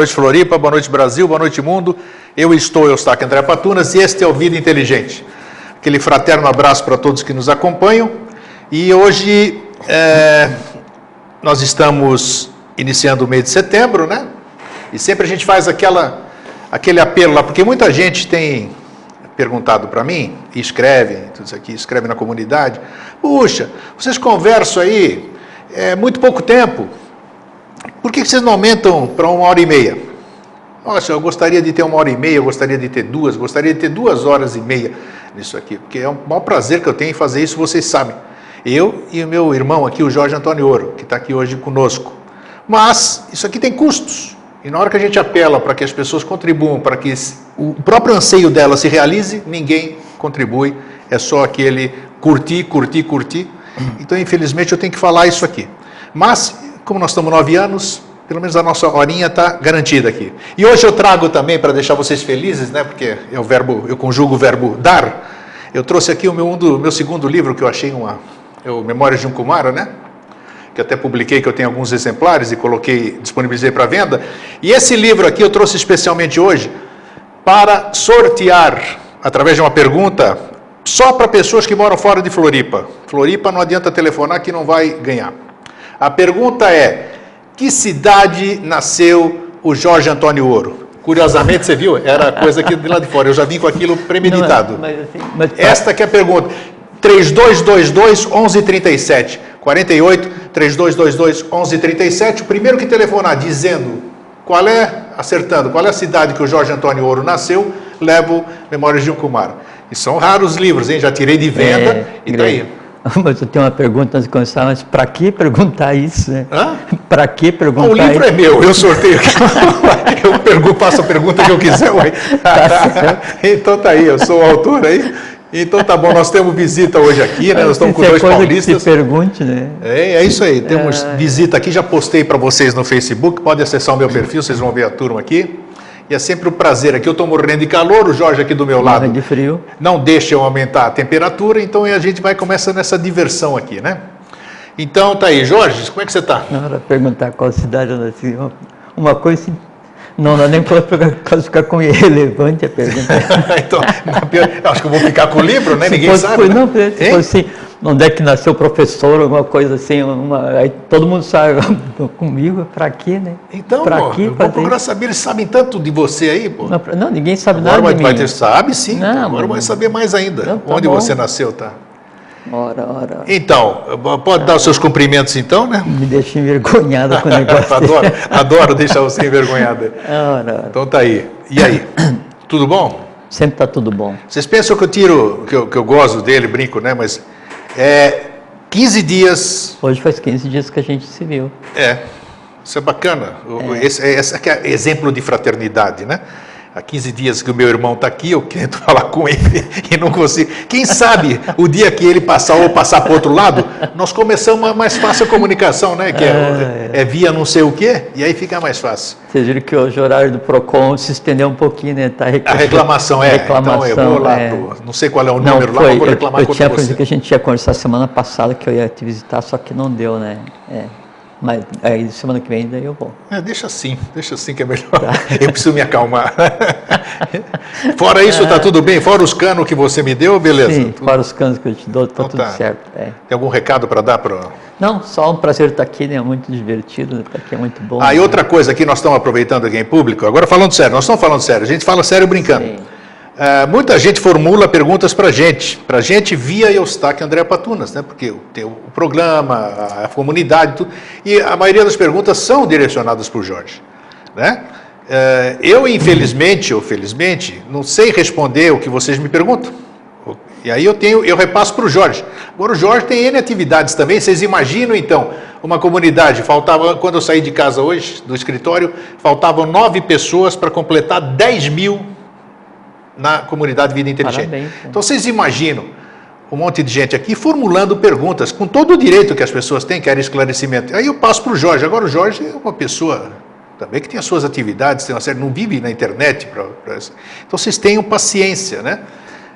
Noite, Floripa. Boa noite, Brasil. Boa noite, mundo. Eu estou, eu estou aqui, André Patunas, e este é o Vida Inteligente. Aquele fraterno abraço para todos que nos acompanham. E hoje é, nós estamos iniciando o mês de setembro, né? E sempre a gente faz aquela, aquele apelo lá, porque muita gente tem perguntado para mim, e escreve, tudo isso aqui, escreve na comunidade, puxa, vocês conversam aí, é muito pouco tempo, por que vocês não aumentam para uma hora e meia? Nossa, eu gostaria de ter uma hora e meia, eu gostaria de ter duas, gostaria de ter duas horas e meia nisso aqui, porque é o maior prazer que eu tenho em fazer isso, vocês sabem. Eu e o meu irmão aqui, o Jorge Antônio Ouro, que está aqui hoje conosco. Mas isso aqui tem custos. E na hora que a gente apela para que as pessoas contribuam, para que o próprio anseio dela se realize, ninguém contribui. É só aquele curtir, curtir, curtir. Então, infelizmente, eu tenho que falar isso aqui. Mas, como nós estamos nove anos, pelo menos a nossa horinha está garantida aqui. E hoje eu trago também, para deixar vocês felizes, né, porque é o verbo, eu conjugo o verbo dar, eu trouxe aqui o meu, um do, meu segundo livro, que eu achei uma, é o Memórias de um Kumara, né? que até publiquei, que eu tenho alguns exemplares e coloquei, disponibilizei para venda. E esse livro aqui eu trouxe especialmente hoje para sortear, através de uma pergunta, só para pessoas que moram fora de Floripa. Floripa não adianta telefonar que não vai ganhar. A pergunta é: que cidade nasceu o Jorge Antônio Ouro? Curiosamente, você viu? Era coisa aqui de lá de fora. Eu já vim com aquilo premeditado. Não, mas, assim, mas... Esta que é a pergunta. 3222 1137. 48 3222 1137. O primeiro que telefonar dizendo qual é, acertando, qual é a cidade que o Jorge Antônio Ouro nasceu, levo Memórias de um Kumar. E são raros livros, hein? Já tirei de venda é, e tá aí. Mas eu tenho uma pergunta antes de começar, mas para que perguntar isso? Né? Para que perguntar O livro isso? é meu, eu sorteio aqui. eu pergunto, faço a pergunta que eu quiser. Ué. Tá então tá aí, eu sou o autor aí. Então tá bom, nós temos visita hoje aqui, né? Nós estamos com é dois paulistas. Pergunte, né? É, é isso aí. Temos é... visita aqui, já postei para vocês no Facebook. Pode acessar o meu perfil, vocês vão ver a turma aqui. E é sempre um prazer aqui. Eu estou morrendo de calor, o Jorge aqui do meu lado. de frio. Não deixa eu aumentar a temperatura, então a gente vai começar nessa diversão aqui, né? Então tá aí, Jorge, como é que você está? Na hora de perguntar qual cidade eu nasci, uma coisa não dá nem para ficar com irrelevante a pergunta. então, acho que eu vou ficar com o livro, né? Se Ninguém fosse, sabe. Foi, né? Não, se fosse assim, onde é que nasceu o professor, alguma coisa assim, uma, aí todo mundo sabe comigo, para quê, né? Então, pra quê, eu vou procurar saber, eles sabem tanto de você aí, pô. Não, não ninguém sabe agora nada vai, de vai mim. Ter, sabe sim, não, agora vai saber mais ainda. Não, tá onde bom. você nasceu, tá? Ora, ora. Então, pode dar os seus cumprimentos então, né? Me deixa envergonhada com o negócio. adoro, adoro deixar você envergonhada. Ora, ora. Então tá aí. E aí? Tudo bom? Sempre tá tudo bom. Vocês pensam que eu tiro, que eu, que eu gozo dele, brinco, né? Mas é 15 dias. Hoje faz 15 dias que a gente se viu. É. Isso é bacana. É. Esse, esse é exemplo de fraternidade, né? Há 15 dias que o meu irmão está aqui, eu quero falar com ele e não consigo. Quem sabe o dia que ele passar ou passar para o outro lado, nós começamos a mais fácil a comunicação, né? Que é, ah, é. é, via não sei o quê, e aí fica mais fácil. Vocês viram que hoje o horário do PROCON se estendeu um pouquinho, né? Tá a reclamação é. Reclamação, então eu vou lá, é. pro, não sei qual é o não, número foi, lá, vou reclamar eu, eu tinha, você. que a gente tinha conversado semana passada que eu ia te visitar, só que não deu, né? É. Mas aí semana que vem daí eu vou. É, deixa assim, deixa assim que é melhor. Tá. Eu preciso me acalmar. fora isso, está tudo bem? Fora os canos que você me deu, beleza? Sim, tudo... fora os canos que eu te dou, está então, tudo tá. certo. É. Tem algum recado para dar para. Não, só um prazer estar aqui, né? É muito divertido, estar aqui é muito bom. Ah, né? e outra coisa aqui, nós estamos aproveitando aqui em público, agora falando sério, nós estamos falando sério, a gente fala sério brincando. Sim. Uh, muita gente formula perguntas para a gente, para a gente via Eustáquio André Patunas, né? porque tem o programa, a, comunidade, tudo, e a maioria das perguntas são direcionadas para o Jorge. Né? Uh, eu, infelizmente ou felizmente, não sei responder o que vocês me perguntam. E aí eu tenho, eu repasso para o Jorge. Agora o Jorge tem N atividades também. Vocês imaginam então uma comunidade? Faltava, quando eu saí de casa hoje, do escritório, faltavam nove pessoas para completar 10 mil na comunidade Vida Inteligente. Parabéns, então vocês imaginam um monte de gente aqui formulando perguntas, com todo o direito que as pessoas têm, querem esclarecimento. Aí eu passo para o Jorge. Agora o Jorge é uma pessoa também que tem as suas atividades, tem uma série, não vive na internet. Pra, pra então vocês tenham paciência, né?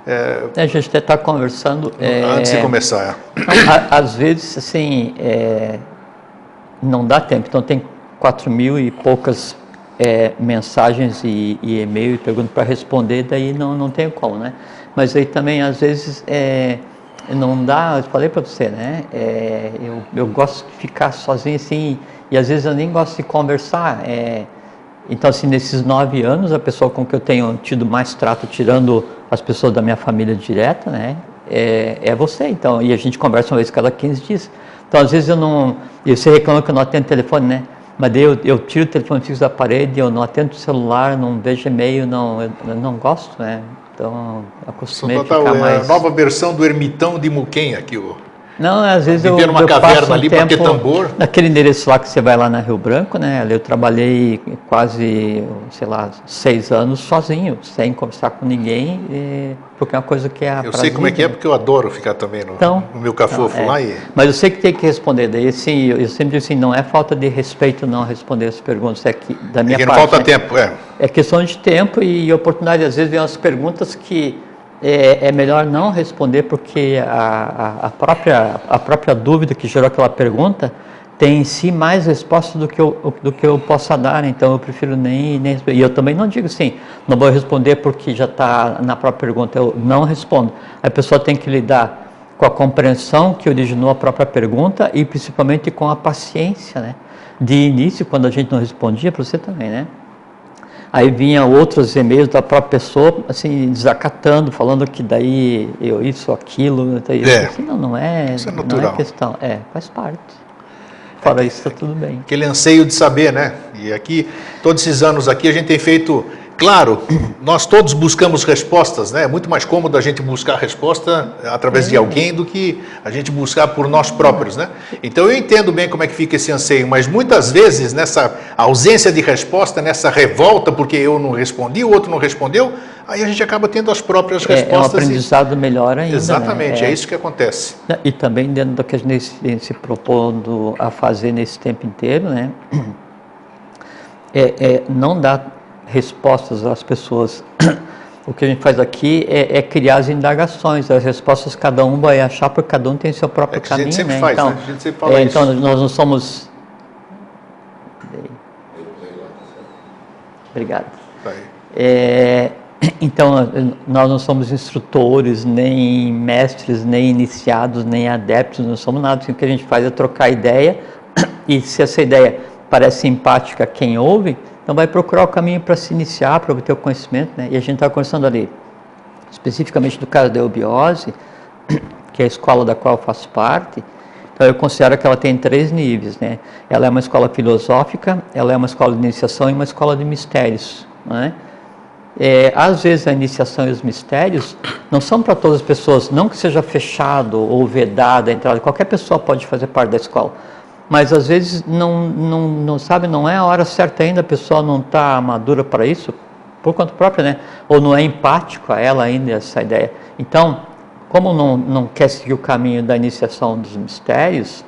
É, a gente até está conversando. Antes é, de começar. Não, às vezes, assim, é, não dá tempo. Então tem quatro mil e poucas é, mensagens e, e e-mail e perguntas para responder, daí não, não tem como, né? Mas aí também, às vezes, é, não dá, eu falei para você, né? É, eu, eu gosto de ficar sozinho assim, e às vezes eu nem gosto de conversar. É, então, assim, nesses nove anos, a pessoa com que eu tenho tido mais trato, tirando as pessoas da minha família direta, né? É, é você, então. E a gente conversa uma vez cada 15 dias. Então, às vezes eu não. E você reclama que eu não atendo telefone, né? Mas daí eu, eu tiro o telefone fixo da parede, eu não atendo o celular, não vejo e-mail, não, eu, eu não gosto, né? Então, acostumei a ficar é mais... a nova versão do ermitão de Muquem aqui, o... Não, às vezes eu, numa eu caverna passo um ali, tempo tambor. naquele endereço lá que você vai lá na Rio Branco, né? Eu trabalhei quase, sei lá, seis anos sozinho, sem conversar com ninguém, e, porque é uma coisa que é Eu sei como é que é, porque eu adoro ficar também no, Então, no meu cafofo Não, é. lá e... Mas eu sei que tem que responder. Daí, assim, eu, eu sempre digo assim, não é falta de respeito não responder as perguntas, é que da minha Porque não parte. falta né? tempo, é. É questão de tempo e oportunidade. Às vezes vem umas perguntas que é, é melhor não responder porque a, a, a própria, a própria dúvida que gerou aquela pergunta tem em si mais resposta do que eu, do que eu possa dar, então eu prefiro nem, nem responder. E eu também não digo assim, não vou responder porque já está na própria pergunta, eu não respondo. A pessoa tem que lidar com a compreensão que originou a própria pergunta e principalmente com a paciência, né? De início, quando a gente não respondia, para você também, né? Aí vinha outros e-mails da própria pessoa, assim, desacatando, falando que daí eu isso, aquilo, daí É. eu assim, não, não é, Isso é não natural. é questão, é, faz parte. Fora isso, está tudo bem. Aquele anseio de saber, né? E aqui, todos esses anos aqui, a gente tem feito... Claro, nós todos buscamos respostas, né? É muito mais cômodo a gente buscar a resposta através É. de alguém do que a gente buscar por nós próprios, né? Então eu entendo bem como é que fica esse anseio, mas muitas vezes nessa ausência de resposta, nessa revolta porque eu não respondi, o outro não respondeu, aí a gente acaba tendo as próprias É, é um respostas. e- aprendizado melhor ainda. Exatamente, né? é isso que acontece. E também dentro do que a gente se- propondo a fazer nesse tempo inteiro, né? É, é não dar respostas às pessoas. O que a gente faz aqui é, é criar as indagações, as respostas cada um vai achar, porque cada um tem seu próprio É que a caminho, gente sempre né? faz, então, né? A gente sempre fala é, isso. então nós não somos. Obrigado. Tá. É, então, nós não somos instrutores, nem mestres, nem iniciados, nem adeptos, não somos nada. O que a gente faz é trocar ideia e se essa ideia parece simpática a quem ouve, então vai procurar o caminho para se iniciar, para obter o conhecimento. Né? E a gente está conversando ali, especificamente do caso da eubiose, que é a escola da qual eu faço parte, então eu considero que ela tem três níveis, né? Ela é uma escola filosófica, ela é uma escola de iniciação e uma escola de mistérios, né? É, às vezes a iniciação e os mistérios não são para todas as pessoas, não que seja fechado ou vedada a entrada, qualquer pessoa pode fazer parte da escola, mas às vezes não, não, não sabe, não é a hora certa ainda, a pessoa não está madura para isso, por conta própria, né? Ou não é empático a ela ainda essa ideia. Então, como não, não quer seguir o caminho da iniciação dos mistérios,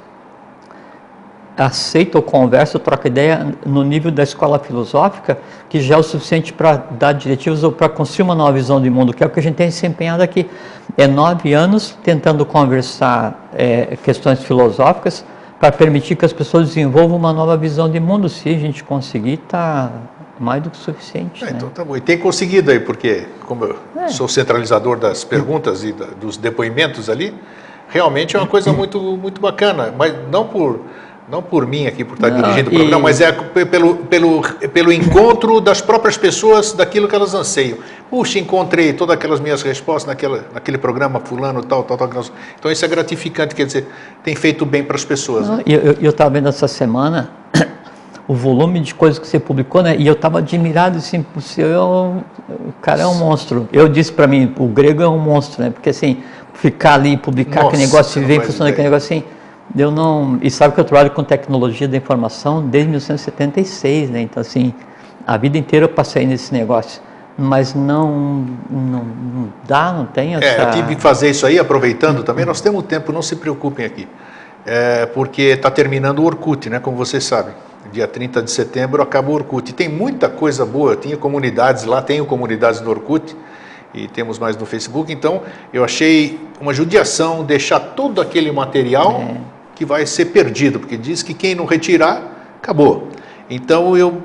aceita ou conversa, ou troca ideia no nível da escola filosófica, que já é o suficiente para dar diretivas ou para construir uma nova visão de mundo, que é o que a gente tem se empenhado aqui. É nove anos tentando conversar é, questões filosóficas para permitir que as pessoas desenvolvam uma nova visão de mundo. Se a gente conseguir, está mais do que suficiente. É, né? então tá bom. E tem conseguido aí, porque como eu É. sou centralizador das perguntas e da- dos depoimentos ali, realmente é uma coisa muito, muito bacana. Mas não por, não por mim aqui, por estar Não, dirigindo o e- programa, mas é pelo, pelo, pelo encontro das próprias pessoas daquilo que elas anseiam. Puxa, encontrei todas aquelas minhas respostas naquela, naquele programa fulano, tal, tal, tal. Então isso é gratificante, quer dizer, tem feito bem para as pessoas. né? E eu estava vendo essa semana o volume de coisas que você publicou, né? E eu estava admirado, assim, o cara é um monstro. Eu disse para mim, o grego é um monstro, né? Porque assim, ficar ali publicar Nossa, aquele negócio você e não ver funcionando aquele negócio assim, eu não. E sabe que eu trabalho com tecnologia da informação desde 1976, né? Então assim, a vida inteira eu passei nesse negócio. Mas não, não, não dá, não tem essa. É, eu tive que fazer isso aí, aproveitando também. Nós temos tempo, não se preocupem aqui. É, porque está terminando o Orkut, né? Como vocês sabem. Dia 30 de setembro acaba o Orkut. E tem muita coisa boa. Eu tinha comunidades lá, tenho comunidades no Orkut e temos mais no Facebook. Então, eu achei uma judiação deixar todo aquele material É. que vai ser perdido, porque diz que quem não retirar, acabou. Então, eu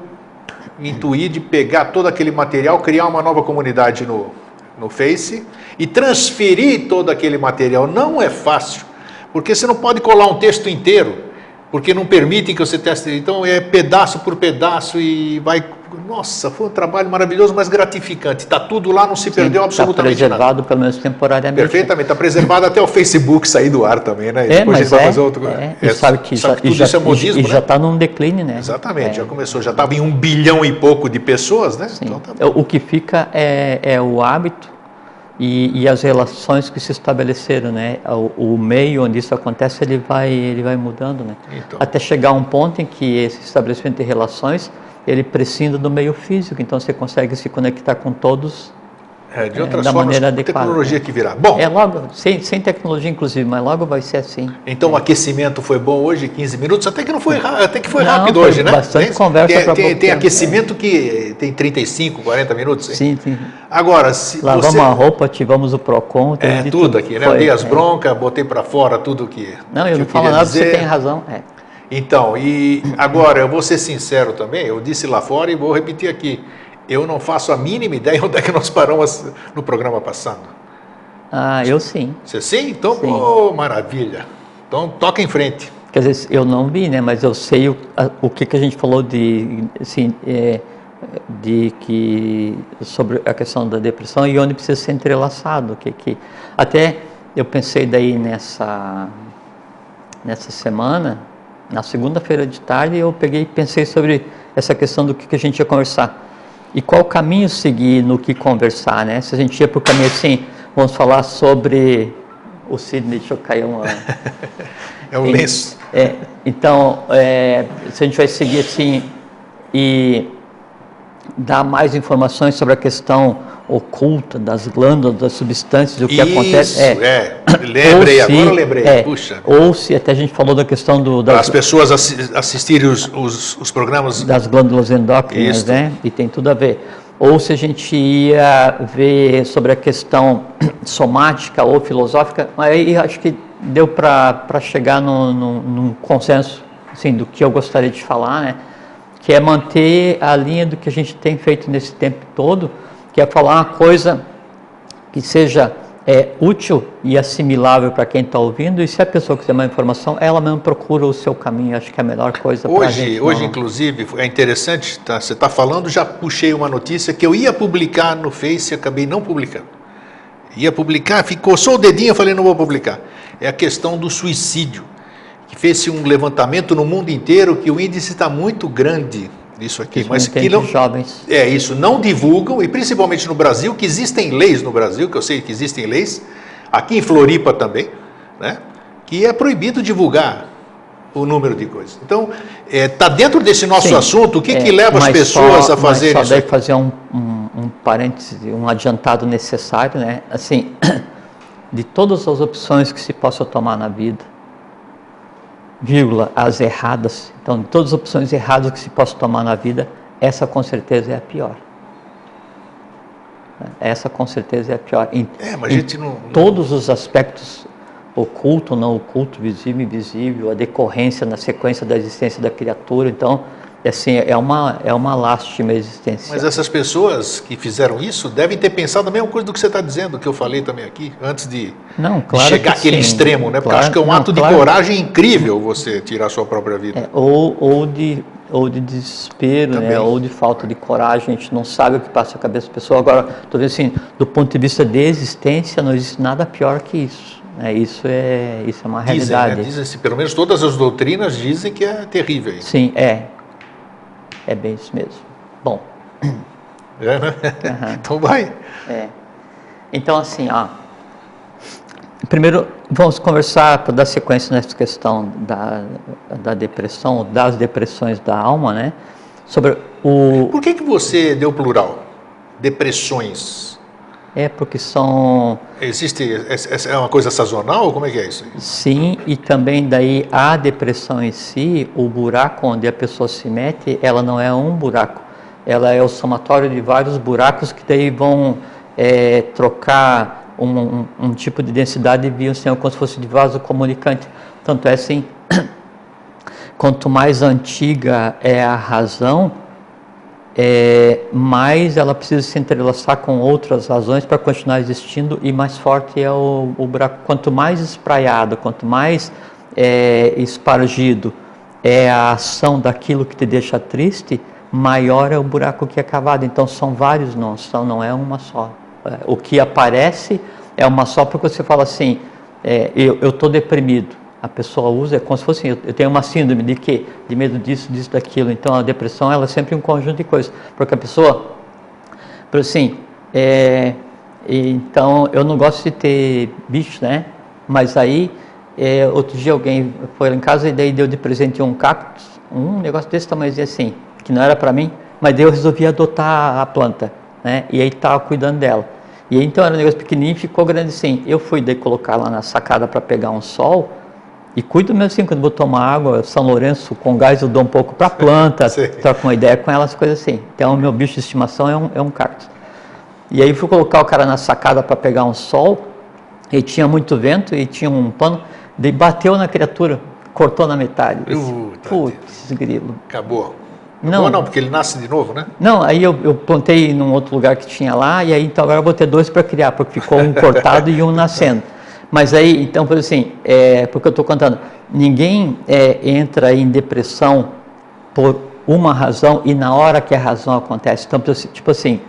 intuir de pegar todo aquele material, criar uma nova comunidade no, no Face e transferir todo aquele material. Não é fácil, porque você não pode colar um texto inteiro porque não permitem que você teste. Então é pedaço por pedaço e vai. Nossa, foi um trabalho maravilhoso, mas gratificante. Está tudo lá, não se perdeu Tá absolutamente preservado, nada. pelo menos temporariamente. Perfeitamente, está preservado até o Facebook sair do ar também, né? E É, depois a gente mas vai é, fazer outro. é, é, sabe que já, tudo e já, isso é modismo, e, né? já está num declínio, né? Exatamente, É. já começou, já estava em um bilhão e pouco de pessoas, né? Sim. Então tá bom. o que fica é, é o hábito e, e as relações que se estabeleceram, né? O, o meio onde isso acontece, ele vai, ele vai mudando, né? Então. Até chegar a um ponto em que esse estabelecimento de relações, ele prescinda do meio físico, então você consegue se conectar com todos É, de é, outras da formas, maneira com adequada, tecnologia que virá. Bom, É logo, sem, sem tecnologia inclusive, mas logo vai ser assim. então o aquecimento foi bom hoje, 15 minutos, até que não foi, até que foi Não, rápido foi hoje, né? bastante tem, conversa tem, pra tem, tem tempo, aquecimento que tem 35, 40 minutos. hein? Sim, sim. Agora, se Lavamos você... a roupa, ativamos o PROCON, É, de tudo aqui, né? Foi, dei as é. broncas, botei para fora tudo que. Não, eu que não falo nada, você dizer. tem razão. É. Então, e agora eu vou ser sincero também, eu disse lá fora e vou repetir aqui. Eu não faço a mínima ideia onde é que nós paramos no programa passado. Ah, eu sim. Você sim? Então, Sim. pô, maravilha. Então, toca em frente. Quer dizer, eu não vi, né? Mas eu sei o, o que, que a gente falou de, assim, é, de que sobre a questão da depressão e onde precisa ser entrelaçado, que que até eu pensei daí nessa nessa semana, na segunda-feira de tarde, eu peguei e pensei sobre essa questão do que, que a gente ia conversar. E qual caminho seguir no que conversar, né? Se a gente ia para o caminho assim, vamos falar sobre o Sidney, deixa eu cair uma... É um lenço. é, então, é, se a gente vai seguir assim e dar mais informações sobre a questão oculta das glândulas, das substâncias, o que Isso, acontece. é. Lembrei, Ou se- agora eu lembrei. é, Puxa. Ou se até a gente falou da questão do, das, as pessoas assi- assistirem os, os, os programas. das glândulas endócrinas, Isso. né? E tem tudo a ver. Ou se a gente ia ver sobre a questão somática ou filosófica, aí acho que deu para chegar no, no, num consenso assim, do que eu gostaria de falar, né? Que é manter a linha do que a gente tem feito nesse tempo todo, que é falar uma coisa que seja é, útil e assimilável para quem está ouvindo, e se a pessoa quiser mais informação, ela mesmo procura o seu caminho, acho que é a melhor coisa para Hoje, gente. hoje não- inclusive, é interessante, tá, você está falando, já puxei uma notícia que eu ia publicar no Face e acabei não publicando. Ia publicar, ficou só o dedinho, eu falei, não vou publicar. É a questão do suicídio, que fez-se um levantamento no mundo inteiro que o índice está muito grande disso aqui, mas que não, jovens. é isso, não divulgam, e principalmente no Brasil, que existem leis no Brasil, que eu sei que existem leis, aqui em Floripa também, né, que é proibido divulgar o número de coisas. Então, está dentro desse nosso Sim, assunto, o que, é, que leva as pessoas só- a fazerem mas isso? só daí aqui? fazer um, um, um parêntese, um adiantado necessário, né? Assim, de todas as opções que se possa tomar na vida, vírgula, as erradas, então, de todas as opções erradas que se possa tomar na vida, essa com certeza é a pior. Essa com certeza é a pior. Em, É, mas a gente não- não- Todos os aspectos oculto, não oculto, visível, invisível, a decorrência na sequência da existência da criatura. Então, assim, é uma, é uma lástima a existência. Mas essas pessoas que fizeram isso devem ter pensado a mesma coisa do que você está dizendo, que eu falei também aqui, antes de Não, de claro chegar que àquele extremo, né? Porque Claro- acho que é um não, ato claro. de coragem incrível você tirar a sua própria vida. É, ou, ou, de, ou de desespero, Também. né? ou de falta de coragem, a gente não sabe o que passa na cabeça da pessoa. Agora, estou dizendo assim, do ponto de vista de existência, não existe nada pior que isso. Né? Isso, é, isso é uma Dizem, realidade. né? Dizem, pelo menos todas as doutrinas dizem que é terrível. Sim, é. É bem isso mesmo. Bom, É, né? Então vai. É. Então, assim, ó. Primeiro, vamos conversar para dar sequência nessa questão da, da depressão, das depressões da alma, né? Sobre o. Por que, que você deu plural? Depressões. É porque são. Existe. É é uma coisa sazonal? Como é que é isso? Sim, e também daí a depressão em si, o buraco onde a pessoa se mete, ela não é um buraco. Ela é o somatório de vários buracos que daí vão é, trocar um, um- um tipo de densidade via assim, como se fosse de vaso comunicante. Tanto é assim, quanto mais antiga é a razão, é, mais ela precisa se entrelaçar com outras razões para continuar existindo e mais forte é o, o buraco. Quanto mais espraiado, quanto mais é, espargido é a ação daquilo que te deixa triste, maior é o buraco que é cavado. Então são vários nós, são, não é uma só. É, o que aparece é uma só porque você fala assim, é, eu estou deprimido. A pessoa usa, é como se fosse, eu tenho uma síndrome de quê? De medo disso, disso, daquilo. Então a depressão ela é sempre um conjunto de coisas. Porque a pessoa, por assim, é, então eu não gosto de ter bicho, né? Mas aí, é, outro dia alguém foi lá em casa e daí deu de presente um cactus, um negócio desse tamanho assim, que não era para mim, mas daí eu resolvi adotar a planta, né? E aí estava cuidando dela. E aí, então era um negócio pequenininho, ficou grande assim. Eu fui daí colocar lá na sacada para pegar um sol e cuido mesmo assim, quando vou tomar água, São Lourenço com gás eu dou um pouco para a planta, troco uma ideia com elas, coisas assim. Então, o meu bicho de estimação é um, é um cactus. E aí fui colocar o cara na sacada para pegar um sol, e tinha muito vento, e tinha um pano, daí bateu na criatura, cortou na metade. Putz, grilo. Acabou. Não, não, porque ele nasce de novo, né? Não, aí eu, eu plantei num outro lugar que tinha lá, e aí então agora eu vou ter dois para criar, porque ficou um cortado e um nascendo. Mas aí, então, por assim, é, porque eu estou contando, ninguém é, entra em depressão por uma razão e na hora que a razão acontece. Então, tipo assim.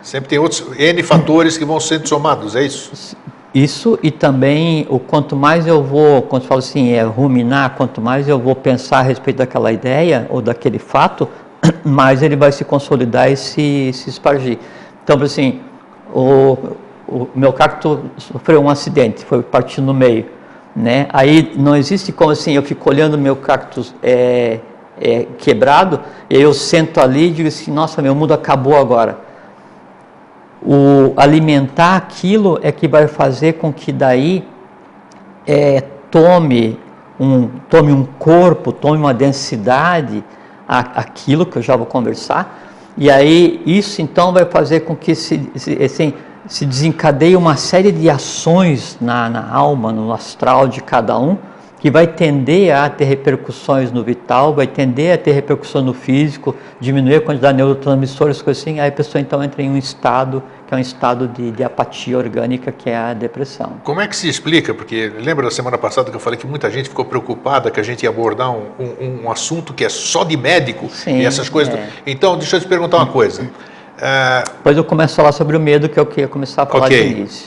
Sempre tem outros N fatores que vão sendo somados, é isso? Isso e também o quanto mais eu vou, quando falo assim, é ruminar, quanto mais eu vou pensar a respeito daquela ideia ou daquele fato, mais ele vai se consolidar e se, se espargir. Então, assim, o, o meu cacto sofreu um acidente, foi partido no meio, né? Aí não existe como assim, eu fico olhando meu cactus é, é, quebrado, e eu sento ali e digo assim, nossa, meu mundo acabou agora. O alimentar aquilo é que vai fazer com que daí é, tome um tome um corpo, tome uma densidade, a, aquilo que eu já vou conversar, e aí isso então vai fazer com que se, se assim, se desencadeia uma série de ações na, na alma, no astral de cada um, que vai tender a ter repercussões no vital, vai tender a ter repercussão no físico, diminuir a quantidade de neurotransmissores, coisa assim, aí a pessoa então entra em um estado que é um estado de, de, apatia orgânica, que é a depressão. Como é que se explica? Porque lembra da semana passada que eu falei que muita gente ficou preocupada que a gente ia abordar um, um, um assunto que é só de médico Sim, e essas coisas. É. Então, deixa eu te perguntar uma coisa. É... Depois eu começo a falar sobre o medo, que é o que ia começar a falar okay. de início.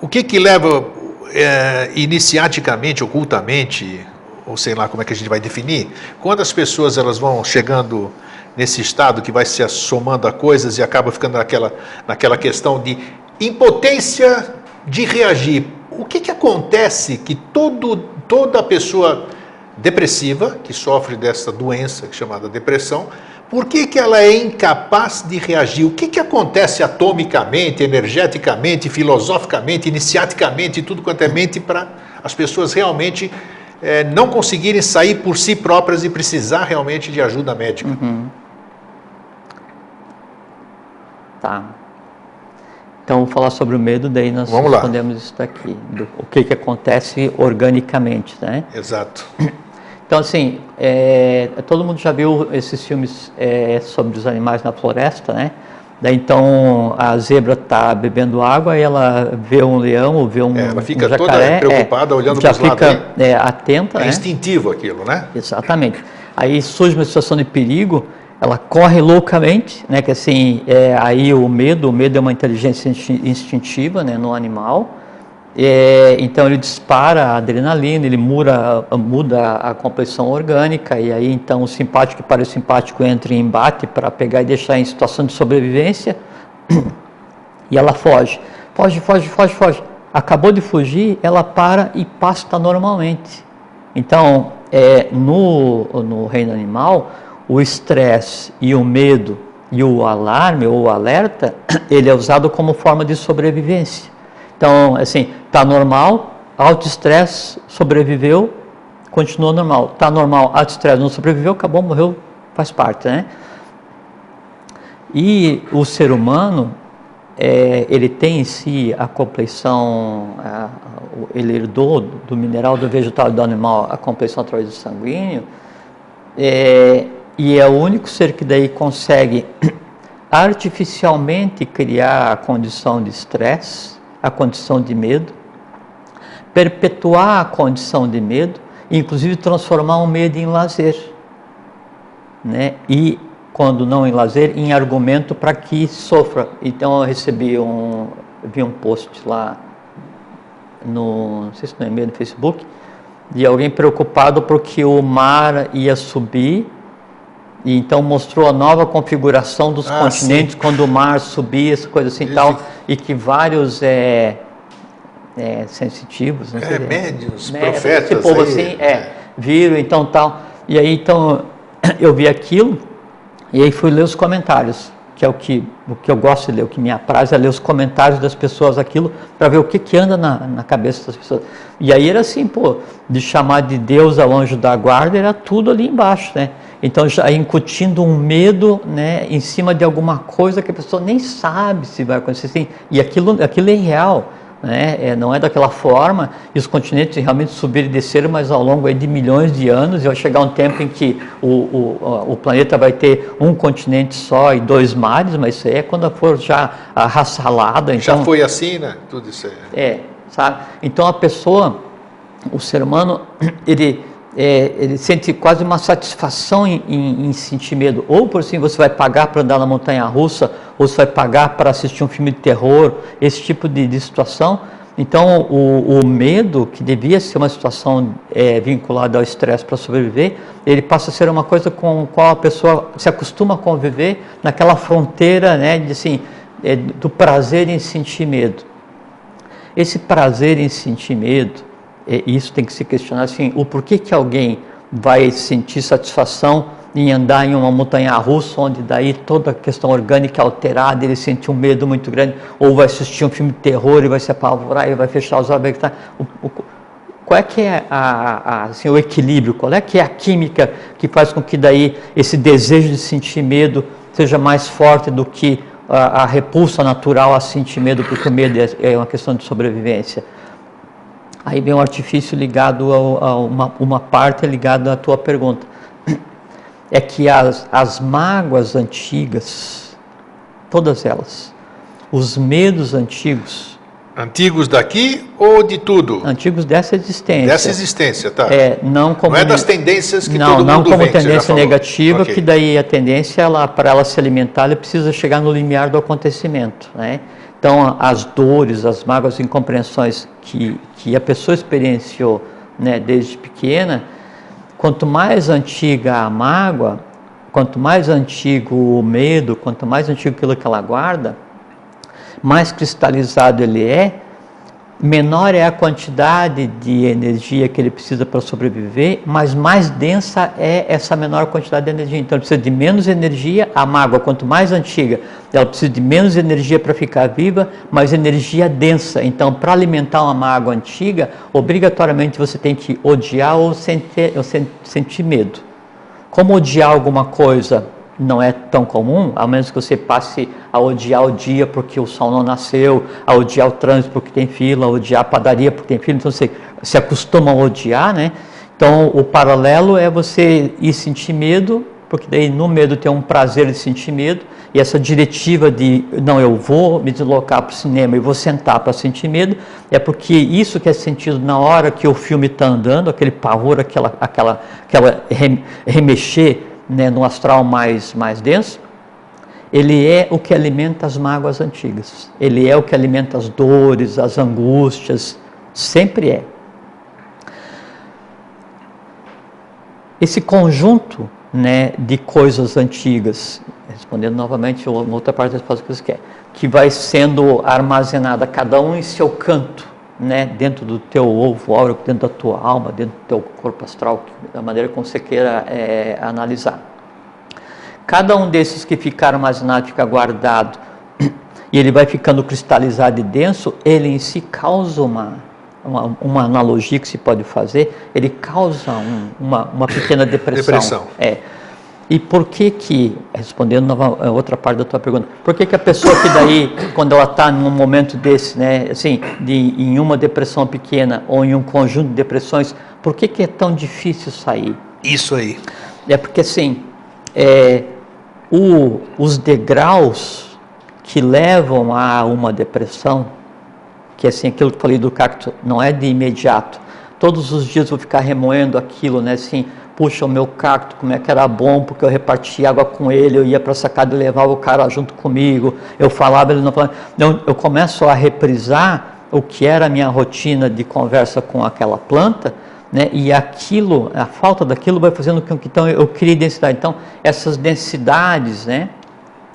O que que leva é, iniciaticamente, ocultamente, ou sei lá como é que a gente vai definir, quando as pessoas elas vão chegando nesse estado que vai se somando a coisas e acaba ficando naquela, naquela questão de impotência de reagir. O que, que acontece que todo, toda pessoa depressiva, que sofre dessa doença chamada depressão, por que, que ela é incapaz de reagir? O que, que acontece atomicamente, energeticamente, filosoficamente, iniciaticamente, tudo quanto é mente, para as pessoas realmente é, não conseguirem sair por si próprias e precisar realmente de ajuda médica? Uhum. Tá. Então, vamos falar sobre o medo, daí nós vamos respondemos lá. isso daqui. Do, o que, que acontece organicamente, né? Exato. Então, assim, é, todo mundo já viu esses filmes é, sobre os animais na floresta, né? Daí, então, a zebra está bebendo água e ela vê um leão ou vê um, é, ela fica um jacaré, toda preocupada, olhando para os lados. Já fica é, atenta, É né? instintivo aquilo, né? Exatamente. Aí surge uma situação de perigo, ela corre loucamente, né? Que assim, é, aí o medo, o medo é uma inteligência instintiva, né? No animal. É, então ele dispara a adrenalina, ele muda, a complexão orgânica e aí então o simpático e parasimpático entram em embate para pegar e deixar em situação de sobrevivência e ela foge, foge, foge, foge, foge. Acabou de fugir, ela para e pasta normalmente. Então, é, no, no reino animal, o estresse e o medo e o alarme ou o alerta, ele é usado como forma de sobrevivência. Então, assim, tá normal, alto estresse, sobreviveu, continua normal. Tá normal, alto estresse, não sobreviveu, acabou, morreu, faz parte, né? E o ser humano, é, ele tem em si a compleição, ele herdou do mineral, do vegetal e do animal a compleição através do sanguíneo, é, e é o único ser que daí consegue artificialmente criar a condição de estresse, a condição de medo, perpetuar a condição de medo, inclusive transformar o medo em lazer, né? E quando não em lazer, em argumento para que sofra. Então eu recebi um, vi um post lá no, não sei se não é e-mail no Facebook, de alguém preocupado porque o mar ia subir e então mostrou a nova configuração dos ah, continentes sim. quando o mar subia, essa coisa assim e tal, e que vários é, é, sensitivos, não sei, é, médios, né, profetas, esse povo aí, assim, é, é, viram então tal, e aí então eu vi aquilo e aí fui ler os comentários que é o que, o que eu gosto de ler, o que me apraz é ler os comentários das pessoas aquilo, para ver o que, que anda na, na cabeça das pessoas. E aí era assim, pô, de chamar de Deus ao anjo da guarda, era tudo ali embaixo, né? Então já incutindo um medo, né, em cima de alguma coisa que a pessoa nem sabe se vai acontecer assim. E aquilo, aquilo é real né? É, não é daquela forma, e os continentes realmente subiram e desceram, mas ao longo de milhões de anos, e vai chegar um tempo em que o, o, o planeta vai ter um continente só e dois mares, mas isso é quando for já a raça Então, já foi assim, né? Tudo isso é. É, sabe? Então a pessoa, o ser humano, ele é, ele sente quase uma satisfação em, em, em, sentir medo. Ou por assim você vai pagar para andar na montanha russa, ou você vai pagar para assistir um filme de terror, esse tipo de, de situação. Então o, o, medo, que devia ser uma situação é, vinculada ao estresse para sobreviver, ele passa a ser uma coisa com a qual a pessoa se acostuma a conviver naquela fronteira né, de, assim, é, do prazer em sentir medo. Esse prazer em sentir medo, isso tem que se questionar assim, o porquê que alguém vai sentir satisfação em andar em uma montanha russa, onde daí toda a questão orgânica é alterada, ele sente um medo muito grande, ou vai assistir um filme de terror e vai se apavorar e vai fechar os olhos. Tá, o, o, qual é que é a, a, assim, o equilíbrio? Qual é que é a química que faz com que daí esse desejo de sentir medo seja mais forte do que a, a repulsa natural a sentir medo, porque o medo é, é uma questão de sobrevivência? Aí vem um artifício ligado a, a uma, uma parte ligada à tua pergunta. É que as, as mágoas antigas, todas elas, os medos antigos. Antigos daqui ou de tudo? Antigos dessa existência. Dessa existência, tá. É, não, como, não é das tendências que não, todo mundo Não como vem, tendência negativa, okay. que daí a tendência, ela, para ela se alimentar, ela precisa chegar no limiar do acontecimento. Né? Então, as dores, as mágoas, as incompreensões que, que a pessoa experienciou né, desde pequena, quanto mais antiga a mágoa, quanto mais antigo o medo, quanto mais antigo aquilo que ela guarda, mais cristalizado ele é, menor é a quantidade de energia que ele precisa para sobreviver, mas mais densa é essa menor quantidade de energia. Então ele precisa de menos energia, a mágoa, quanto mais antiga, ela precisa de menos energia para ficar viva, mas energia densa. Então, para alimentar uma mágoa antiga, obrigatoriamente você tem que odiar ou sentir, ou sentir medo. Como odiar alguma coisa não é tão comum, a menos que você passe a odiar o dia porque o sol não nasceu, a odiar o trânsito porque tem fila, a odiar a padaria porque tem fila, então você se acostuma a odiar, né? Então o paralelo é você ir sentir medo, porque daí no medo tem um prazer de sentir medo, e essa diretiva de não, eu vou me deslocar para o cinema e vou sentar para sentir medo, é porque isso que é sentido na hora que o filme está andando, aquele pavor, aquela, aquela, aquela remexer né, no astral mais, mais denso, ele é o que alimenta as mágoas antigas. Ele é o que alimenta as dores, as angústias, sempre é. Esse conjunto né, de coisas antigas, respondendo novamente outra parte da resposta que você quer, que vai sendo armazenada, cada um em seu canto, né, dentro do teu ovo áureo, dentro da tua alma, dentro do teu corpo astral, da maneira como você queira é, analisar. Cada um desses que ficaram armazenados, fica guardado, e ele vai ficando cristalizado e denso, ele em si causa uma, uma, uma analogia que se pode fazer, ele causa um, uma, uma pequena depressão. Depressão. É. E por que que, respondendo a outra parte da tua pergunta, por que que a pessoa que daí, quando ela está num momento desse, né, assim, de, em uma depressão pequena ou em um conjunto de depressões, por que que é tão difícil sair? Isso aí. É porque assim, é, o, os degraus que levam a uma depressão, que é assim, aquilo que eu falei do cacto não é de imediato. Todos os dias eu vou ficar remoendo aquilo, né? Assim, puxa, o meu cacto, como é que era bom, porque eu repartia água com ele, eu ia para a sacada e levava o cara junto comigo, eu falava, ele não falava. Então, eu começo a reprisar o que era a minha rotina de conversa com aquela planta, né? E aquilo, a falta daquilo vai fazendo com que então eu crie densidade. Então, essas densidades, né?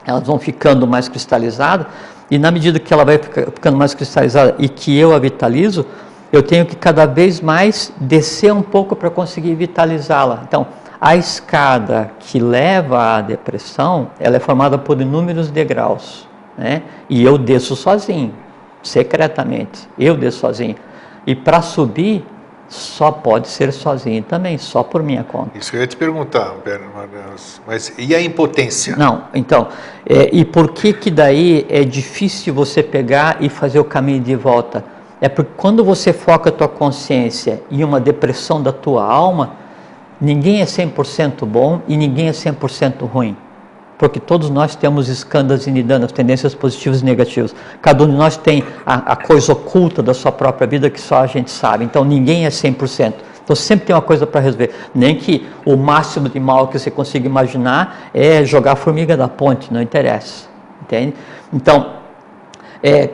Elas vão ficando mais cristalizadas e na medida que ela vai ficando mais cristalizada e que eu a vitalizo, eu tenho que cada vez mais descer um pouco para conseguir vitalizá-la. Então, a escada que leva à depressão, ela é formada por inúmeros degraus, né? E eu desço sozinho secretamente. Eu desço sozinho. E para subir, só pode ser sozinho também, só por minha conta. Isso que eu ia te perguntar, mas e a impotência? Não, então, é, e por que que daí é difícil você pegar e fazer o caminho de volta? É porque quando você foca a tua consciência em uma depressão da tua alma, ninguém é 100% bom e ninguém é 100% ruim porque todos nós temos escândalos e nidanas, tendências positivas e negativas. Cada um de nós tem a, a, coisa oculta da sua própria vida que só a gente sabe. Então ninguém é 100%. Então sempre tem uma coisa para resolver. Nem que o máximo de mal que você consiga imaginar é jogar a formiga da ponte, não interessa. Entende? Então, é,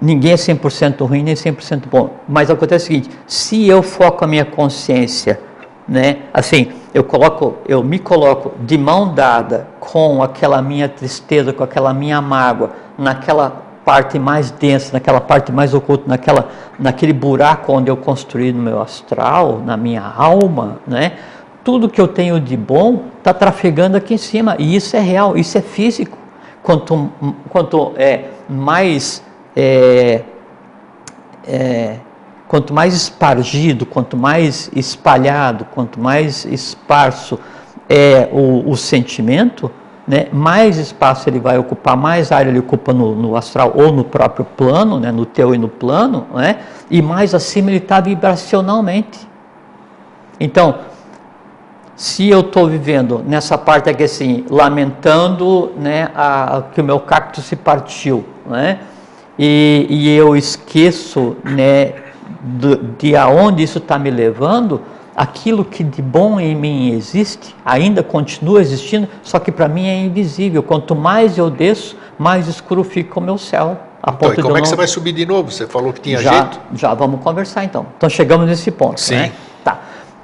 ninguém é 100% ruim nem 100% bom. Mas acontece o seguinte: se eu foco a minha consciência, né, assim, eu coloco, eu me coloco de mão dada com aquela minha tristeza, com aquela minha mágoa, naquela parte mais densa, naquela parte mais oculta, naquela, naquele buraco onde eu construí no meu astral, na minha alma, né? Tudo que eu tenho de bom está trafegando aqui em cima e isso é real, isso é físico. Quanto, quanto é, mais é, é, quanto mais espargido, quanto mais espalhado, quanto mais esparso é o, o sentimento, né, mais espaço ele vai ocupar, mais área ele ocupa no, no astral ou no próprio plano, né, no teu e no plano, né, e mais acima ele está vibracionalmente. Então, se eu estou vivendo nessa parte aqui assim, lamentando né, a, que o meu cacto se partiu, né, e, e eu esqueço né, de aonde isso está me levando, aquilo que de bom em mim existe, ainda continua existindo, só que para mim é invisível. Quanto mais eu desço, mais escuro fica o meu céu. A então, e como é que não... você vai subir de novo? Você falou que tinha já, jeito? Já vamos conversar então. Então chegamos nesse ponto. Sim. Né? Tá.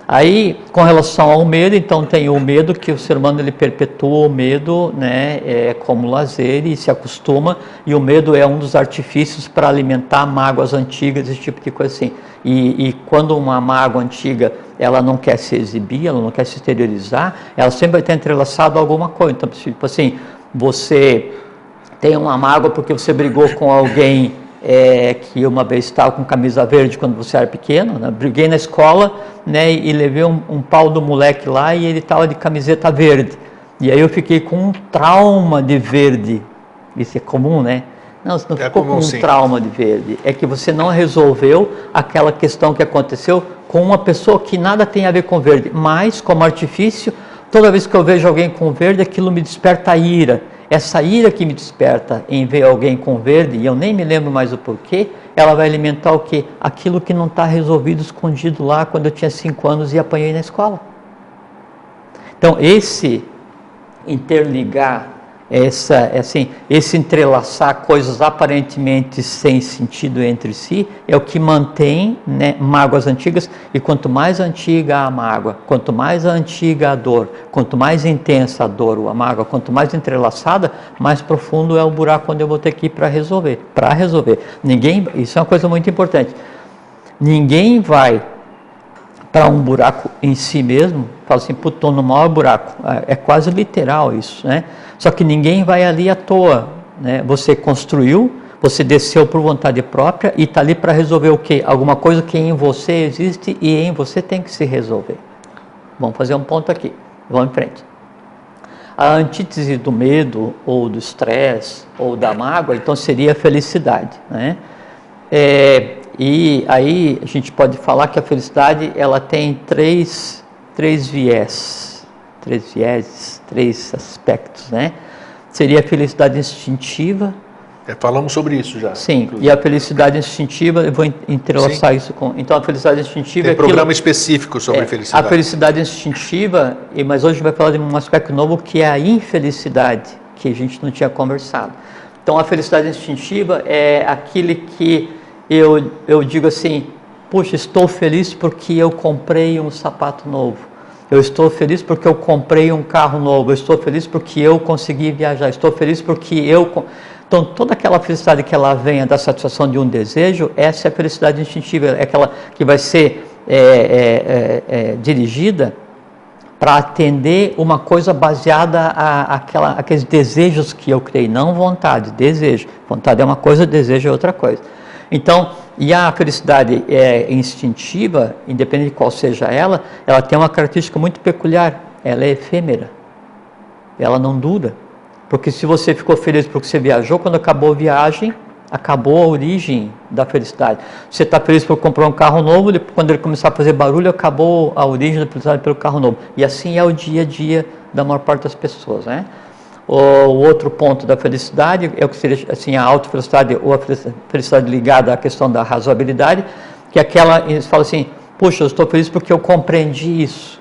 Aí, com relação ao medo, então tem o medo que o ser humano ele perpetua o medo, né, é, como lazer e se acostuma, e o medo é um dos artifícios para alimentar mágoas antigas, esse tipo de coisa assim. E, e, quando uma mágoa antiga ela não quer se exibir, ela não quer se exteriorizar, ela sempre vai estar entrelaçada a alguma coisa. Então, tipo assim, você tem uma mágoa porque você brigou com alguém é, que uma vez estava com camisa verde quando você era pequeno, né? briguei na escola né, e levei um, um pau do moleque lá e ele estava de camiseta verde. E aí eu fiquei com um trauma de verde. Isso é comum, né? Não, você não é ficou comum, com um sim. trauma de verde. É que você não resolveu aquela questão que aconteceu com uma pessoa que nada tem a ver com verde. Mas, como artifício, toda vez que eu vejo alguém com verde, aquilo me desperta ira. Essa ira que me desperta em ver alguém com verde, e eu nem me lembro mais o porquê, ela vai alimentar o quê? Aquilo que não está resolvido, escondido lá quando eu tinha cinco anos e apanhei na escola. Então, esse interligar essa, assim, esse entrelaçar coisas aparentemente sem sentido entre si é o que mantém né, mágoas antigas. E quanto mais antiga a mágoa, quanto mais antiga a dor, quanto mais intensa a dor ou a mágoa, quanto mais entrelaçada, mais profundo é o buraco onde eu vou ter que ir para resolver. Para resolver. Ninguém, isso é uma coisa muito importante. Ninguém vai para um buraco em si mesmo, fala assim, puto, no maior buraco. É, é quase literal isso, né? Só que ninguém vai ali à toa, né? Você construiu, você desceu por vontade própria e está ali para resolver o quê? Alguma coisa que em você existe e em você tem que se resolver. Vamos fazer um ponto aqui, vamos em frente. A antítese do medo, ou do estresse, ou da mágoa, então seria a felicidade, né? É, e aí a gente pode falar que a felicidade ela tem três, três viés três vieses, três aspectos, né? Seria a felicidade instintiva. É, falamos sobre isso já. Sim, inclusive. e a felicidade instintiva, eu vou entrelaçar Sim. isso com. Então, a felicidade instintiva Tem é. programa aquilo, específico sobre é, felicidade. A felicidade instintiva, mas hoje a gente vai falar de um aspecto novo que é a infelicidade, que a gente não tinha conversado. Então, a felicidade instintiva é aquele que eu, eu digo assim: puxa, estou feliz porque eu comprei um sapato novo. Eu estou feliz porque eu comprei um carro novo. Eu estou feliz porque eu consegui viajar. Estou feliz porque eu. Então, toda aquela felicidade que ela venha da satisfação de um desejo, essa é a felicidade instintiva, é aquela que vai ser é, é, é, é dirigida para atender uma coisa baseada a, aquela, aqueles desejos que eu criei, não vontade, desejo. Vontade é uma coisa, desejo é outra coisa. Então, e a felicidade é instintiva, independente de qual seja ela, ela tem uma característica muito peculiar, ela é efêmera. Ela não dura. Porque se você ficou feliz porque você viajou, quando acabou a viagem, acabou a origem da felicidade. Você está feliz por comprar um carro novo, quando ele começar a fazer barulho, acabou a origem da felicidade pelo carro novo. E assim é o dia a dia da maior parte das pessoas, né? O outro ponto da felicidade é o que seria assim a autofelicidade ou a felicidade ligada à questão da razoabilidade, que é aquela eles falam assim, puxa, eu estou feliz porque eu compreendi isso.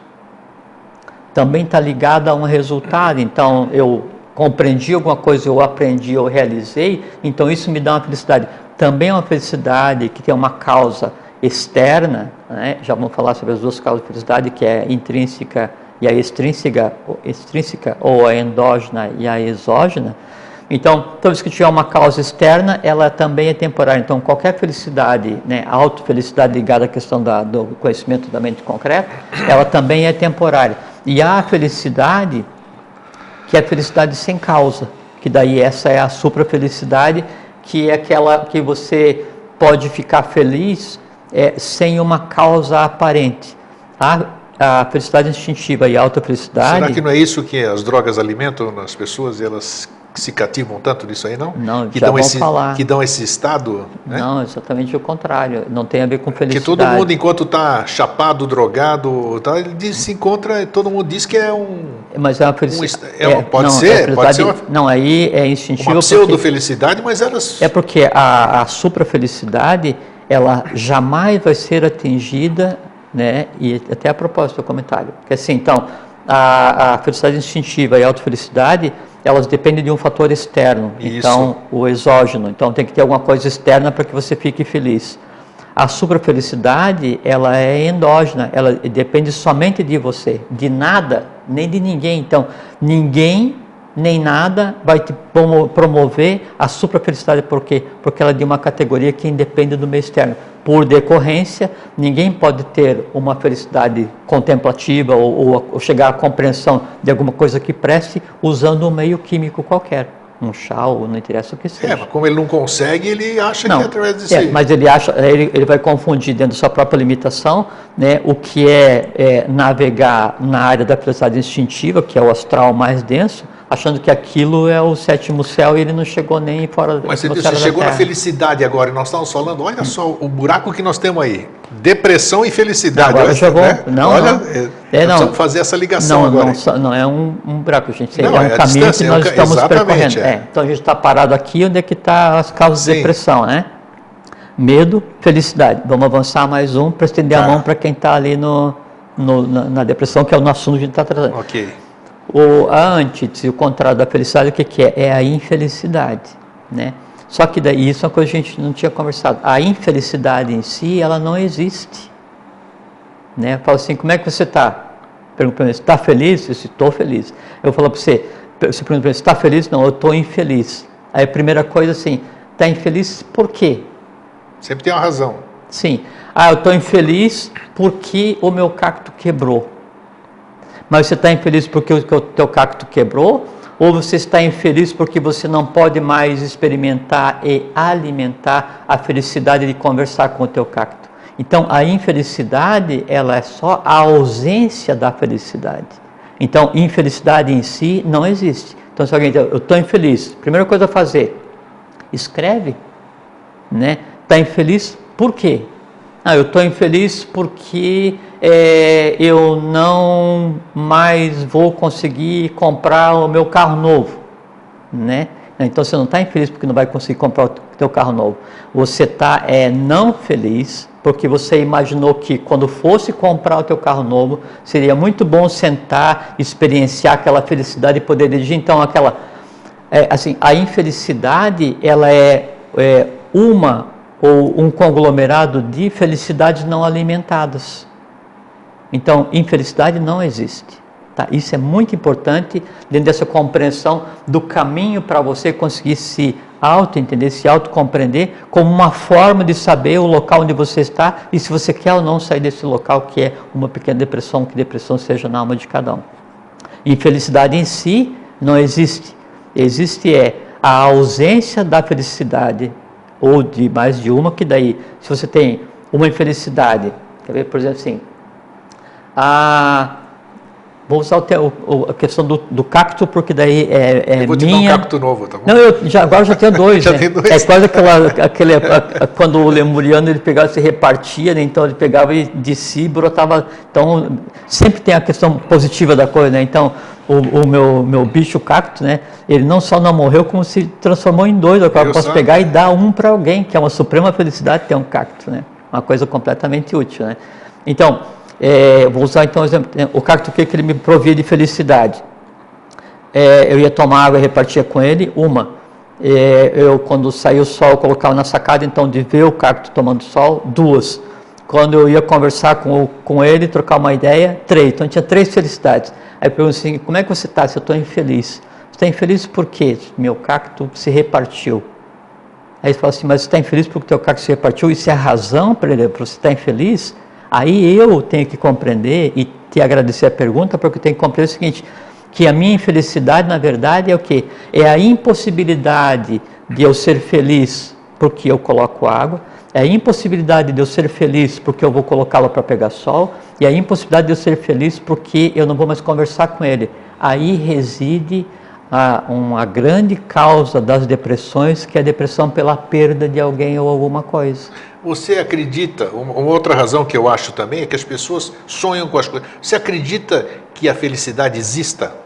Também está ligada a um resultado. Então eu compreendi alguma coisa, eu aprendi, eu realizei, então isso me dá uma felicidade. Também é uma felicidade que tem uma causa externa, né? já vamos falar sobre as duas causas de felicidade, que é intrínseca e a extrínseca, extrínseca ou a endógena e a exógena. Então, toda vez que tiver uma causa externa, ela também é temporária. Então, qualquer felicidade, né, auto-felicidade ligada à questão da, do conhecimento da mente concreta, ela também é temporária. E há a felicidade que é a felicidade sem causa, que daí essa é a supra-felicidade, que é aquela que você pode ficar feliz é, sem uma causa aparente. A felicidade instintiva e a alta felicidade. Será que não é isso que as drogas alimentam nas pessoas e elas se cativam tanto disso aí, não? Não, que já dão esse, falar. Que dão esse estado? Né? Não, exatamente o contrário. Não tem a ver com felicidade. Que todo mundo, enquanto está chapado, drogado, tá, ele diz, se encontra, todo mundo diz que é um... Mas é uma felicidade... Um, é, pode, não, ser, é pode ser uma... Não, aí é instintivo Uma pseudo-felicidade, mas elas... É porque a, a supra-felicidade, ela jamais vai ser atingida, né? E até a propósito do comentário. Porque assim, então, a, a felicidade instintiva e a autofelicidade... felicidade elas dependem de um fator externo, Isso. então o exógeno. Então tem que ter alguma coisa externa para que você fique feliz. A superfelicidade, ela é endógena, ela depende somente de você, de nada, nem de ninguém. Então, ninguém nem nada vai te promover a suprafelicidade. Por quê? Porque ela é de uma categoria que independe do meio externo. Por decorrência, ninguém pode ter uma felicidade contemplativa ou, ou, ou chegar à compreensão de alguma coisa que preste usando um meio químico qualquer um chá ou não interessa o que seja. É, mas como ele não consegue, ele acha não, que é através de é, Mas ele acha, ele, ele vai confundir dentro da sua própria limitação, né, o que é, é navegar na área da felicidade instintiva, que é o astral mais denso, achando que aquilo é o sétimo céu e ele não chegou nem fora Mas você, você chegou na felicidade agora, e nós estamos falando, olha só o buraco que nós temos aí. Depressão e felicidade. Agora olha, chegou, né? não, olha, não. É, é, não, fazer essa ligação não, agora. Não, não é um, um buraco, gente. Não, é, é um caminho que nós é um, estamos percorrendo. É. então a gente está parado aqui, onde é que está as causas Sim. de depressão, né? Medo, felicidade. Vamos avançar mais um para estender tá. a mão para quem está ali no, no na, na, depressão, que é o nosso assunto que a gente está tratando. Ok. O, a antítese, o contrário da felicidade, o que, que é? É a infelicidade, né? Só que daí, isso é uma coisa que a gente não tinha conversado. A infelicidade em si, ela não existe. Né? Fala assim, como é que você está? Pergunta para mim, está feliz? Eu estou feliz. Eu falo para você, você pergunta para mim, está feliz? Não, eu estou infeliz. Aí a primeira coisa assim, está infeliz por quê? Sempre tem uma razão. Sim. Ah, eu estou infeliz porque o meu cacto quebrou. Mas você está infeliz porque o teu cacto quebrou? Ou você está infeliz porque você não pode mais experimentar e alimentar a felicidade de conversar com o teu cacto? Então, a infelicidade, ela é só a ausência da felicidade. Então, infelicidade em si não existe. Então, se alguém diz, eu estou infeliz, primeira coisa a fazer, escreve. Né? Está infeliz por quê? Ah, eu estou infeliz porque é, eu não mais vou conseguir comprar o meu carro novo, né? Então você não está infeliz porque não vai conseguir comprar o teu carro novo. Você está é, não feliz porque você imaginou que quando fosse comprar o teu carro novo seria muito bom sentar, experienciar aquela felicidade e poder dirigir. Então aquela, é, assim, a infelicidade ela é, é uma ou um conglomerado de felicidades não alimentadas. Então infelicidade não existe. Tá? Isso é muito importante dentro dessa compreensão do caminho para você conseguir se auto-entender, se auto-compreender como uma forma de saber o local onde você está e se você quer ou não sair desse local que é uma pequena depressão, que depressão seja na alma de cada um. Infelicidade em si não existe. Existe é a ausência da felicidade ou de mais de uma que daí, se você tem uma infelicidade, quer ver, por exemplo assim, a Vou usar o, o, a questão do, do, cacto, porque daí é, é eu vou te minha... dar um cacto novo, tá bom? Não, eu já, agora já tenho dois, já né? tem dois. É quase aquela, aquele, a, a, quando o lemuriano ele pegava e se repartia, né? então ele pegava e de si brotava, então sempre tem a questão positiva da coisa, né? Então o, o meu, meu bicho cacto, né? Ele não só não morreu, como se transformou em dois, agora eu posso pegar e dar um para alguém, que é uma suprema felicidade ter um cacto, né? Uma coisa completamente útil, né? Então, é, vou usar então o cacto que ele me provia de felicidade. É, eu ia tomar água e repartia com ele, uma. É, eu, quando saía o sol, colocava na sacada, então, de ver o cacto tomando sol, duas. Quando eu ia conversar com, com ele, trocar uma ideia, três. Então, tinha três felicidades. Aí pergunto assim, como é que você está? Se eu estou infeliz. Você está infeliz por quê? Meu cacto se repartiu. Aí ele fala assim, mas você está infeliz porque o teu cacto se repartiu? Isso é a razão para você estar infeliz? Aí eu tenho que compreender e te agradecer a pergunta, porque eu tenho que compreender o seguinte, que a minha infelicidade, na verdade, é o que? É a impossibilidade de eu ser feliz porque eu coloco água, é a impossibilidade de eu ser feliz porque eu vou colocá-lo para pegar sol, e a impossibilidade de eu ser feliz porque eu não vou mais conversar com ele. Aí reside a, uma grande causa das depressões, que é a depressão pela perda de alguém ou alguma coisa. Você acredita, uma outra razão que eu acho também é que as pessoas sonham com as coisas. Você acredita que a felicidade exista?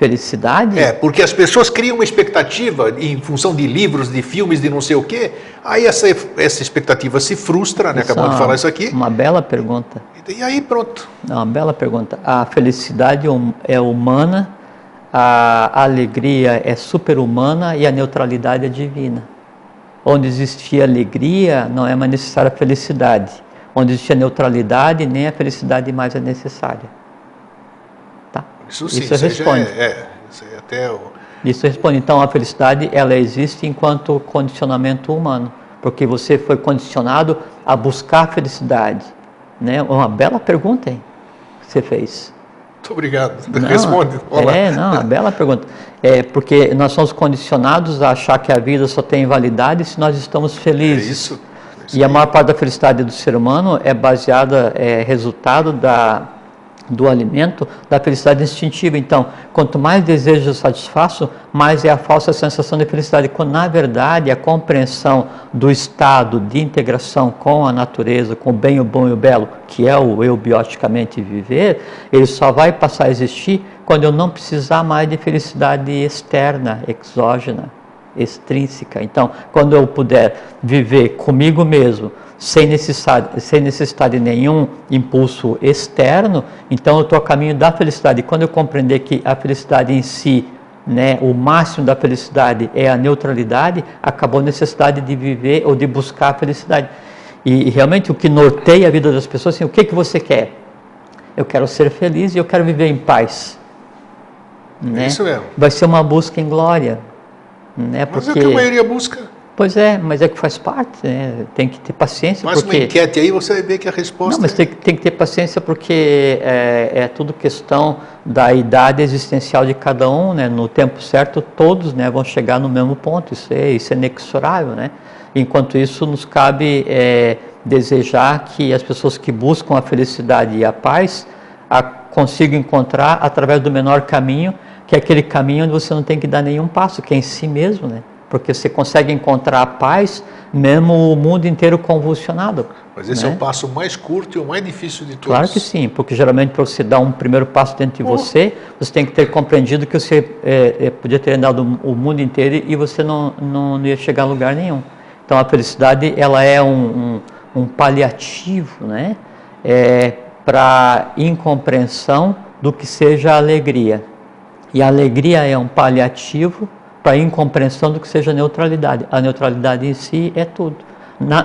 Felicidade? É, porque as pessoas criam uma expectativa em função de livros, de filmes, de não sei o quê. Aí essa, essa expectativa se frustra, né? Acabamos de falar isso aqui. Uma bela pergunta. E aí pronto. Uma bela pergunta. A felicidade hum, é humana, a alegria é super-humana e a neutralidade é divina. Onde existia alegria, não é mais necessária a felicidade. Onde existia neutralidade, nem a felicidade mais é necessária. Tá? Isso sim, isso responde. É, é, isso até o... Isso responde. Então, a felicidade, ela existe enquanto condicionamento humano. Porque você foi condicionado a buscar a felicidade. Né? Uma bela pergunta, hein? Que você fez. Muito obrigado. Não, Responde. Olá. É, não, uma bela pergunta. É porque nós somos condicionados a achar que a vida só tem validade se nós estamos felizes. É isso. É isso e a maior parte da felicidade do ser humano é baseada, é resultado da do alimento, da felicidade instintiva. Então, quanto mais desejo eu satisfaço, mais é a falsa sensação de felicidade. Quando, na verdade, a compreensão do estado de integração com a natureza, com o bem, o bom e o belo, que é o eu bioticamente viver, ele só vai passar a existir quando eu não precisar mais de felicidade externa, exógena, extrínseca. Então, quando eu puder viver comigo mesmo, sem necessidade, sem necessidade de nenhum impulso externo, então eu estou a caminho da felicidade. E quando eu compreender que a felicidade em si, né, o máximo da felicidade é a neutralidade, acabou a necessidade de viver ou de buscar a felicidade. E, e realmente o que norteia a vida das pessoas, assim, o que, que você quer? Eu quero ser feliz e eu quero viver em paz. Né? Isso mesmo. Vai ser uma busca em glória. Né? Mas Porque... é o que a maioria busca. Pois é, mas é que faz parte, né? tem que ter paciência. Mais porque... uma enquete aí, você vai ver que a resposta. Não, mas tem, tem que ter paciência porque é, é, tudo questão da idade existencial de cada um, né? No tempo certo, todos né, vão chegar no mesmo ponto, isso é, isso é inexorável, né? Enquanto isso, nos cabe é, desejar que as pessoas que buscam a felicidade e a paz a, consigam encontrar através do menor caminho, que é aquele caminho onde você não tem que dar nenhum passo, que é em si mesmo, né? Porque você consegue encontrar a paz mesmo o mundo inteiro convulsionado. Mas esse né? é o passo mais curto e o mais difícil de todos. Claro que sim, porque geralmente para você dar um primeiro passo dentro de você, você tem que ter compreendido que você é, é, podia ter andado o mundo inteiro e você não, não, não, ia chegar a lugar nenhum. Então a felicidade ela é um, um, um paliativo, né? É, para incompreensão do que seja alegria. E a alegria é um paliativo para incompreensão do que seja neutralidade. A neutralidade em si é tudo. Na,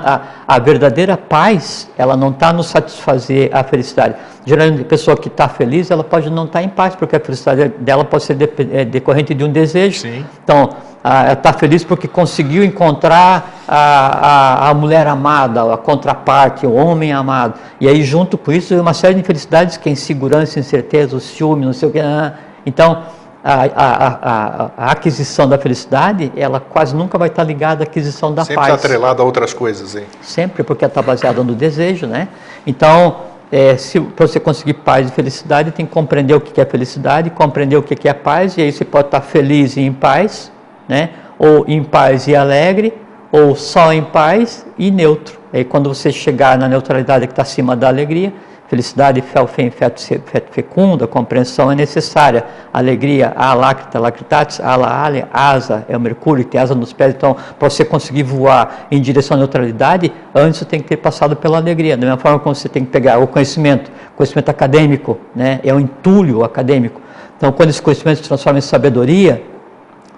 a, a, verdadeira paz, ela não está no satisfazer a felicidade. Geralmente, a pessoa que está feliz, ela pode não estar tá em paz, porque a felicidade dela pode ser de, é, decorrente de um desejo. Sim. Então, a, ela está feliz porque conseguiu encontrar a, a, a, mulher amada, a contraparte, o homem amado. E aí, junto com isso, uma série de infelicidades que é insegurança, incerteza, o ciúme, não sei o que. Ah, então, a, a, a, aquisição da felicidade, ela quase nunca vai estar ligada à aquisição da Sempre paz. Sempre atrelada a outras coisas, hein? Sempre, porque está baseada no desejo, né? Então, é, para você conseguir paz e felicidade, tem que compreender o que é felicidade, compreender o que é paz, e aí você pode estar feliz e em paz, né? Ou em paz e alegre, ou só em paz e neutro. Aí quando você chegar na neutralidade que está acima da alegria, Felicidade, fé, fé, feto fecunda, compreensão é necessária. Alegria, a lacrita, lacritatis, ala, ale, asa, é o mercúrio, tem asa nos pés. Então, para você conseguir voar em direção à neutralidade, antes você tem que ter passado pela alegria. Da mesma forma como você tem que pegar o conhecimento, conhecimento acadêmico, né? é um entulho acadêmico. Então, quando esse conhecimento se transforma em sabedoria,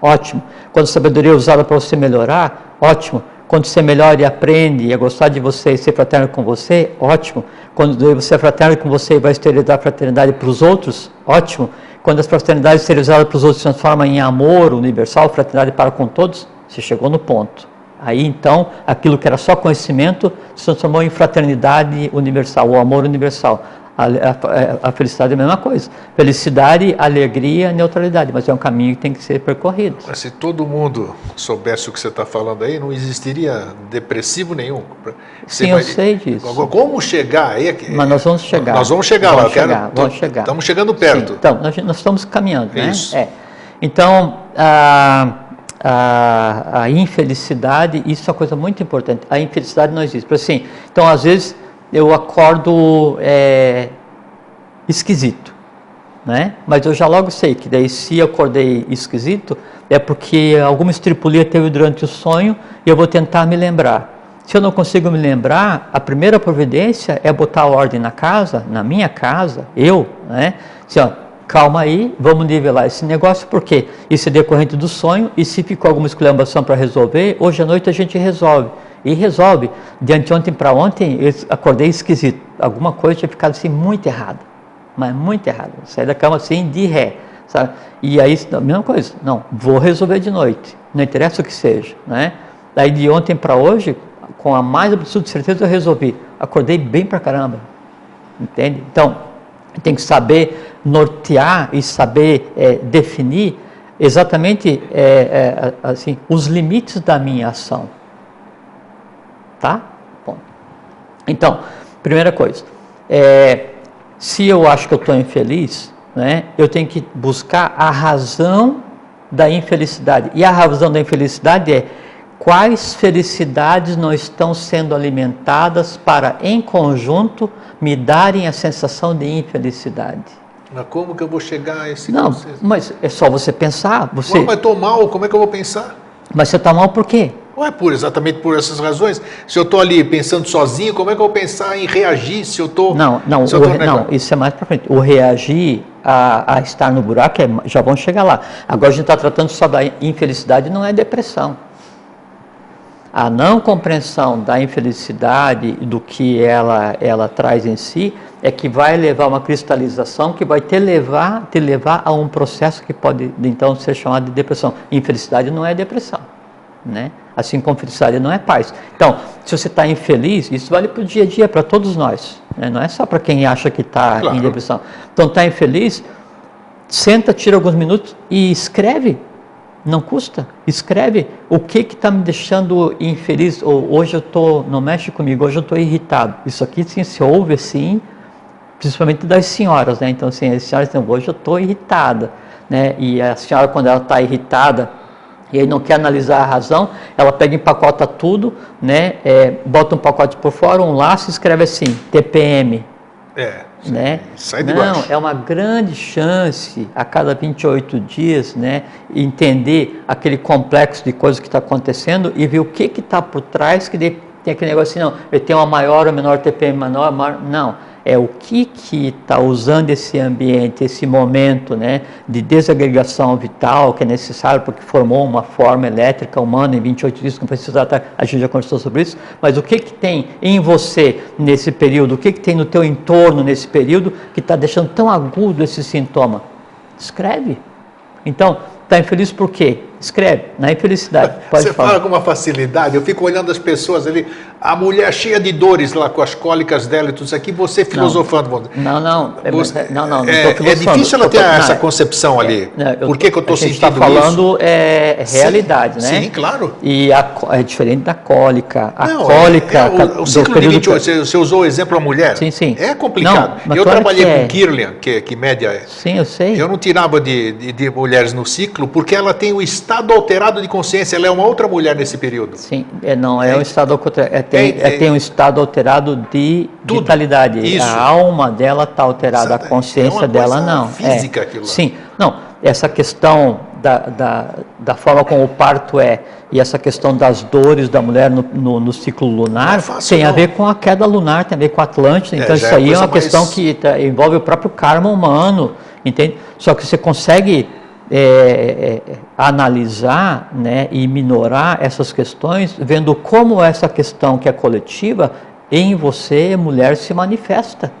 ótimo. Quando a sabedoria é usada para você melhorar, ótimo. Quando você melhora e aprende a gostar de você e ser fraterno com você, ótimo. Quando você é fraterno com você e vai esterilizar a fraternidade para os outros, ótimo. Quando as fraternidades esterilizadas para os outros se transformam em amor universal, fraternidade para com todos, você chegou no ponto. Aí então, aquilo que era só conhecimento se transformou em fraternidade universal, o amor universal. A, a, a, felicidade é a mesma coisa. Felicidade, alegria, neutralidade, mas é um caminho que tem que ser percorrido. Mas se todo mundo soubesse o que você está falando aí, não existiria depressivo nenhum. Você Sim, eu sei disso. Como chegar aí? Mas nós vamos chegar. Nós vamos chegar vamos lá. Chegar, quero, vamos chegar. Estamos chegando perto. Sim, então, nós, nós, estamos caminhando, né? Isso. É. Então, a, a, a, infelicidade, isso é uma coisa muito importante. A infelicidade não existe. Assim, então, às vezes eu acordo é, esquisito, né? Mas eu já logo sei que daí se eu acordei esquisito é porque alguma estripulia teve durante o sonho e eu vou tentar me lembrar. Se eu não consigo me lembrar, a primeira providência é botar ordem na casa, na minha casa, eu, né? Assim, ó, calma aí, vamos nivelar esse negócio, porque isso é decorrente do sonho e se ficou alguma exclamação para resolver, hoje à noite a gente resolve e resolve. De anteontem para ontem, eu acordei esquisito. Alguma coisa tinha ficado assim muito errada. Mas muito errada. Saí da cama assim de ré. Sabe? E aí, a mesma coisa. Não, vou resolver de noite. Não interessa o que seja. Né? Daí de ontem para hoje, com a mais absoluta certeza, eu resolvi. Acordei bem para caramba. Entende? Então, tem que saber nortear e saber é, definir exatamente é, é, assim, os limites da minha ação. Tá? Bom. Então, primeira coisa, é, se eu acho que eu estou infeliz, né, eu tenho que buscar a razão da infelicidade. E a razão da infelicidade é quais felicidades não estão sendo alimentadas para, em conjunto, me darem a sensação de infelicidade. Mas como que eu vou chegar a esse Não, mas é só você pensar. Você... mas estou mal, como é que eu vou pensar? Mas você está mal por quê? É por exatamente por essas razões. Se eu estou ali pensando sozinho, como é que eu vou pensar em reagir se eu estou. Não, não, o, não, isso é mais para frente. O reagir a, a estar no buraco, é, já vão chegar lá. Agora a gente está tratando só da infelicidade, não é depressão. A não compreensão da infelicidade do que ela, ela traz em si é que vai levar a uma cristalização que vai te levar, te levar a um processo que pode então ser chamado de depressão. Infelicidade não é depressão, né? Assim como felicidade não é paz. Então, se você está infeliz, isso vale para o dia a dia, para todos nós. Né? Não é só para quem acha que está claro. em depressão. Então, está infeliz, senta, tira alguns minutos e escreve. Não custa. Escreve o que está me deixando infeliz. Ou hoje eu estou, não mexe comigo, hoje eu estou irritado. Isso aqui sim, se ouve assim, principalmente das senhoras. Né? Então, assim, as senhoras dizem, hoje eu estou irritada. Né? E a senhora, quando ela está irritada, e aí não quer analisar a razão, ela pega e empacota tudo, né? É, bota um pacote por fora, um laço e escreve assim, TPM. É. Né? Sai de não, baixo. é uma grande chance a cada 28 dias, né, entender aquele complexo de coisas que está acontecendo e ver o que está por trás que tem aquele negócio assim, não, eu tenho uma maior ou menor TPM menor, maior, não, é o que que está usando esse ambiente, esse momento, né, de desagregação vital que é necessário porque formou uma forma elétrica humana em 28 dias, não precisa estar, a gente já conversou sobre isso, mas o que que tem em você nesse período, o que que tem no teu entorno nesse período que está deixando tão agudo esse sintoma? Escreve. Então, está infeliz por quê? Escreve, na infelicidade. Pode Você falar. fala com uma facilidade, eu fico olhando as pessoas ali, a mulher cheia de dores lá com as cólicas dela e tudo isso aqui, você filosofando. dizer. Não, não, é, Você- não, não, não é, é difícil ela Eu tô- ter não, essa é- concepção ali. Não, eu- Por que, que eu estou gente sentindo está falando é Sim, realidade, né? sim, claro. E a é diferente da cólica. A Não, cólica. é, é, o, o ciclo de período 28, você, você usou o exemplo a mulher. Sim, sim. É complicado. Não, eu trabalhei com é. Kirlian, que, que média é. Sim, eu sei. Eu não tirava de, de, de mulheres no ciclo porque ela tem o estado alterado de consciência, ela é uma outra mulher nesse período. Sim, é, não é um estado é, tem, É, é, é- tem um estado alterado de Tudo. vitalidade. Isso. A alma dela está alterada, Exato. a consciência É dela não. física é. aquilo lá. Sim, não. Essa questão da, da, da forma como o parto é e essa questão das dores da mulher no, no, no ciclo lunar é fácil, tem a não. ver com a queda lunar, tem a ver com a Atlântida. É, Então isso é aí é uma questão mais- que tá- envolve o próprio karma humano, entende? Só que você consegue é, é, analisar né, e minorar essas questões, vendo como essa questão que é coletiva em você, mulher, se manifesta.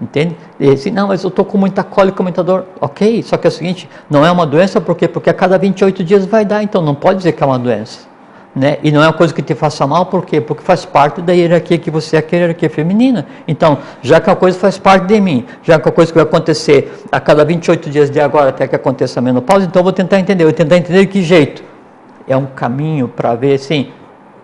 Entende? E assim, não, mas eu estou com muita cólica, muita dor. Ok, só que é o seguinte, não é uma doença, por quê? Porque a cada 28 dias vai dar, então não pode dizer que é uma doença. Né? E não é uma coisa que te faça mal, por quê? Porque faz parte da hierarquia que você é, que é a hierarquia feminina. Então, já que a coisa faz parte de mim, já que a coisa que vai acontecer a cada 28 dias de agora até que aconteça a menopausa, então eu vou tentar entender. Eu vou tentar entender de que jeito. É um caminho para ver, assim,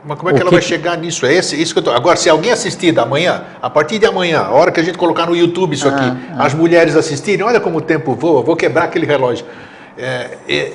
Mas como é que O ela que vai que- chegar nisso? É esse, isso que eu tô... Agora, se alguém assistir da manhã, a partir de amanhã, a hora que a gente colocar no YouTube isso aqui, Ah, as mulheres assistirem, olha como o tempo voa, vou quebrar aquele relógio. É, é,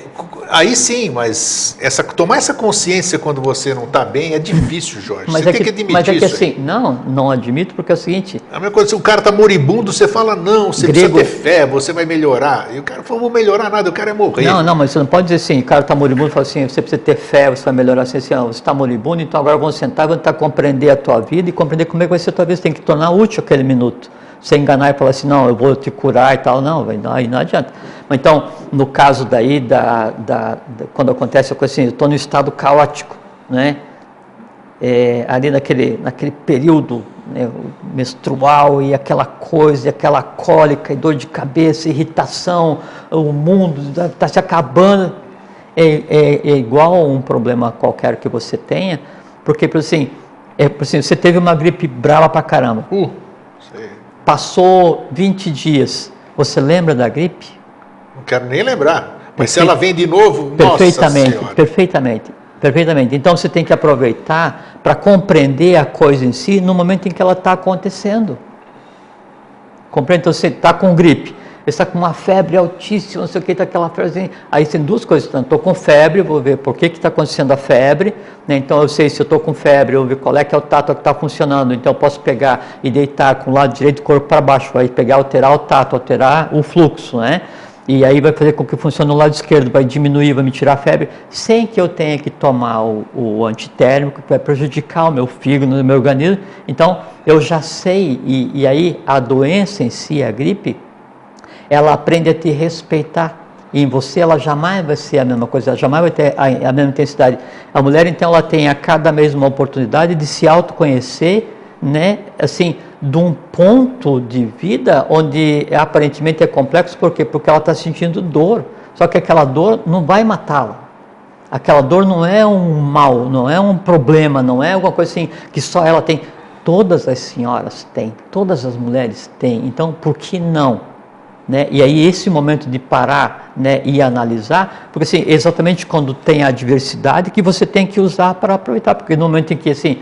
aí sim, mas essa, tomar essa consciência quando você não está bem é difícil, Jorge. Mas você é tem que, que admitir mas é que isso. aí. assim, não, não admito porque é o seguinte, A mesma coisa, se o cara está moribundo, você fala, não, você Grego- precisa ter fé, você vai melhorar. E o cara falou, vou melhorar nada, o cara é morrer. não, não, mas você não pode dizer assim, o cara está moribundo fala assim, você precisa ter fé, você vai melhorar assim, assim você está moribundo, então agora vamos sentar, vamos tentar compreender a tua vida e compreender como é que vai ser a tua vida, você tem que tornar útil aquele minuto. Você enganar e falar assim, não, eu vou te curar e tal, não, vai- não, aí não adianta. Mas então, no caso daí, da, da, da- quando acontece a coisa assim, eu estou no estado caótico, né? é, ali naquele, naquele período né, menstrual e aquela coisa, e aquela cólica, e dor de cabeça, irritação, o mundo está se acabando. É, é- é igual a um problema qualquer que você tenha, porque por assim, é, assim, você teve uma gripe brava pra caramba, Uh, sei. Passou 20 dias, você lembra da gripe? não quero nem lembrar. Mas se ela vem de novo, Perfeitamente, nossa perfeitamente, perfeitamente. Então você tem que aproveitar para compreender a coisa em si no momento em que ela está acontecendo. Compreende? Então você está com gripe, está com uma febre altíssima, não sei o que, está aquela febre. Aí tem duas coisas. Estou com febre, vou ver por que está acontecendo a febre. né? Então eu sei se eu estou com febre, eu vou ver qual é que é o tato que está funcionando. Então eu posso pegar e deitar com o lado direito do corpo para baixo, vai pegar, alterar o tato, alterar o fluxo, né? E aí vai fazer com que funcione no lado esquerdo, vai diminuir, vai me tirar a febre, sem que eu tenha que tomar o, o antitérmico, que vai prejudicar o meu fígado, o meu organismo. Então, eu já sei, e, e aí a doença em si, a gripe, ela aprende a te respeitar. E em você ela jamais vai ser a mesma coisa, ela jamais vai ter a, a mesma intensidade. A mulher, então, ela tem a cada mês uma oportunidade de se autoconhecer, né? Assim, de um ponto de vida onde aparentemente é complexo, por quê? Porque ela está sentindo dor. Só que aquela dor não vai matá-la. Aquela dor não é um mal, não é um problema, não é alguma coisa assim que só ela tem. Todas as senhoras têm, todas as mulheres têm. Então, por que não? Né? E aí esse momento de parar né, e analisar, porque assim, exatamente quando tem a diversidade que você tem que usar para aproveitar, porque no momento em que assim,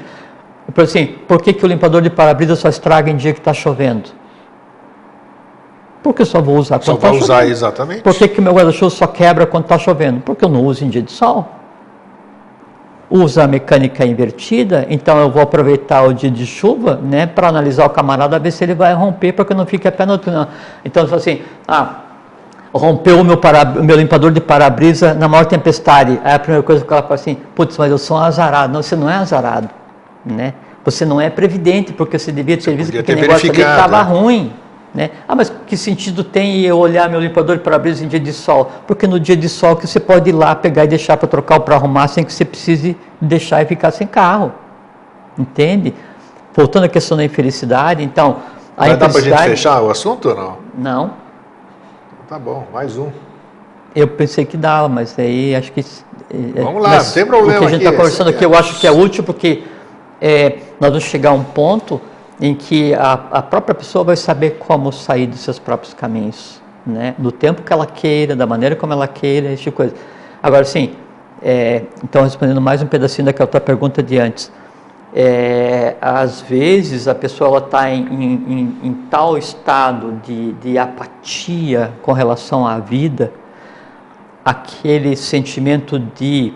por assim, por que, que o limpador de para-brisa só estraga em dia que está chovendo? Porque eu só vou usar Só quando está vai chovendo. usar exatamente. Por que, que meu guarda-chuva só quebra quando está chovendo? Porque eu não uso em dia de sol. Usa a mecânica invertida, então eu vou aproveitar o dia de chuva né, para analisar o camarada, ver se ele vai romper, para que eu não fique a pé no túnel. Então, eu falo assim, ah, rompeu o meu, para, meu limpador de para-brisa na maior tempestade. Aí a primeira coisa que ela fala assim, putz, mas eu sou um azarado. Não, você não é azarado, né? Você não é previdente, porque você devia ter visto que aquele negócio ali estava né? ruim. Né? Ah, mas que sentido tem eu olhar meu limpador de para-brisa em dia de sol? Porque no dia de sol que você pode ir lá pegar e deixar para trocar ou para arrumar sem que você precise deixar e ficar sem carro. Entende? Voltando à questão da infelicidade, então, a Vai dar para a gente infelicidade... fechar o assunto ou não? Não, Tá bom, mais um. eu pensei que dava, mas aí acho que... é, Vamos lá, mas tem problema O que a gente está conversando aqui, é- eu acho que é útil porque é, nós vamos chegar a um ponto em que a, a própria pessoa vai saber como sair dos seus próprios caminhos, né? Do tempo que ela queira, da maneira como ela queira, esse tipo de coisa. Agora, sim, é, então respondendo mais um pedacinho daquela tua pergunta de antes, é, às vezes a pessoa está em, em- em- tal estado de, de apatia com relação à vida, aquele sentimento de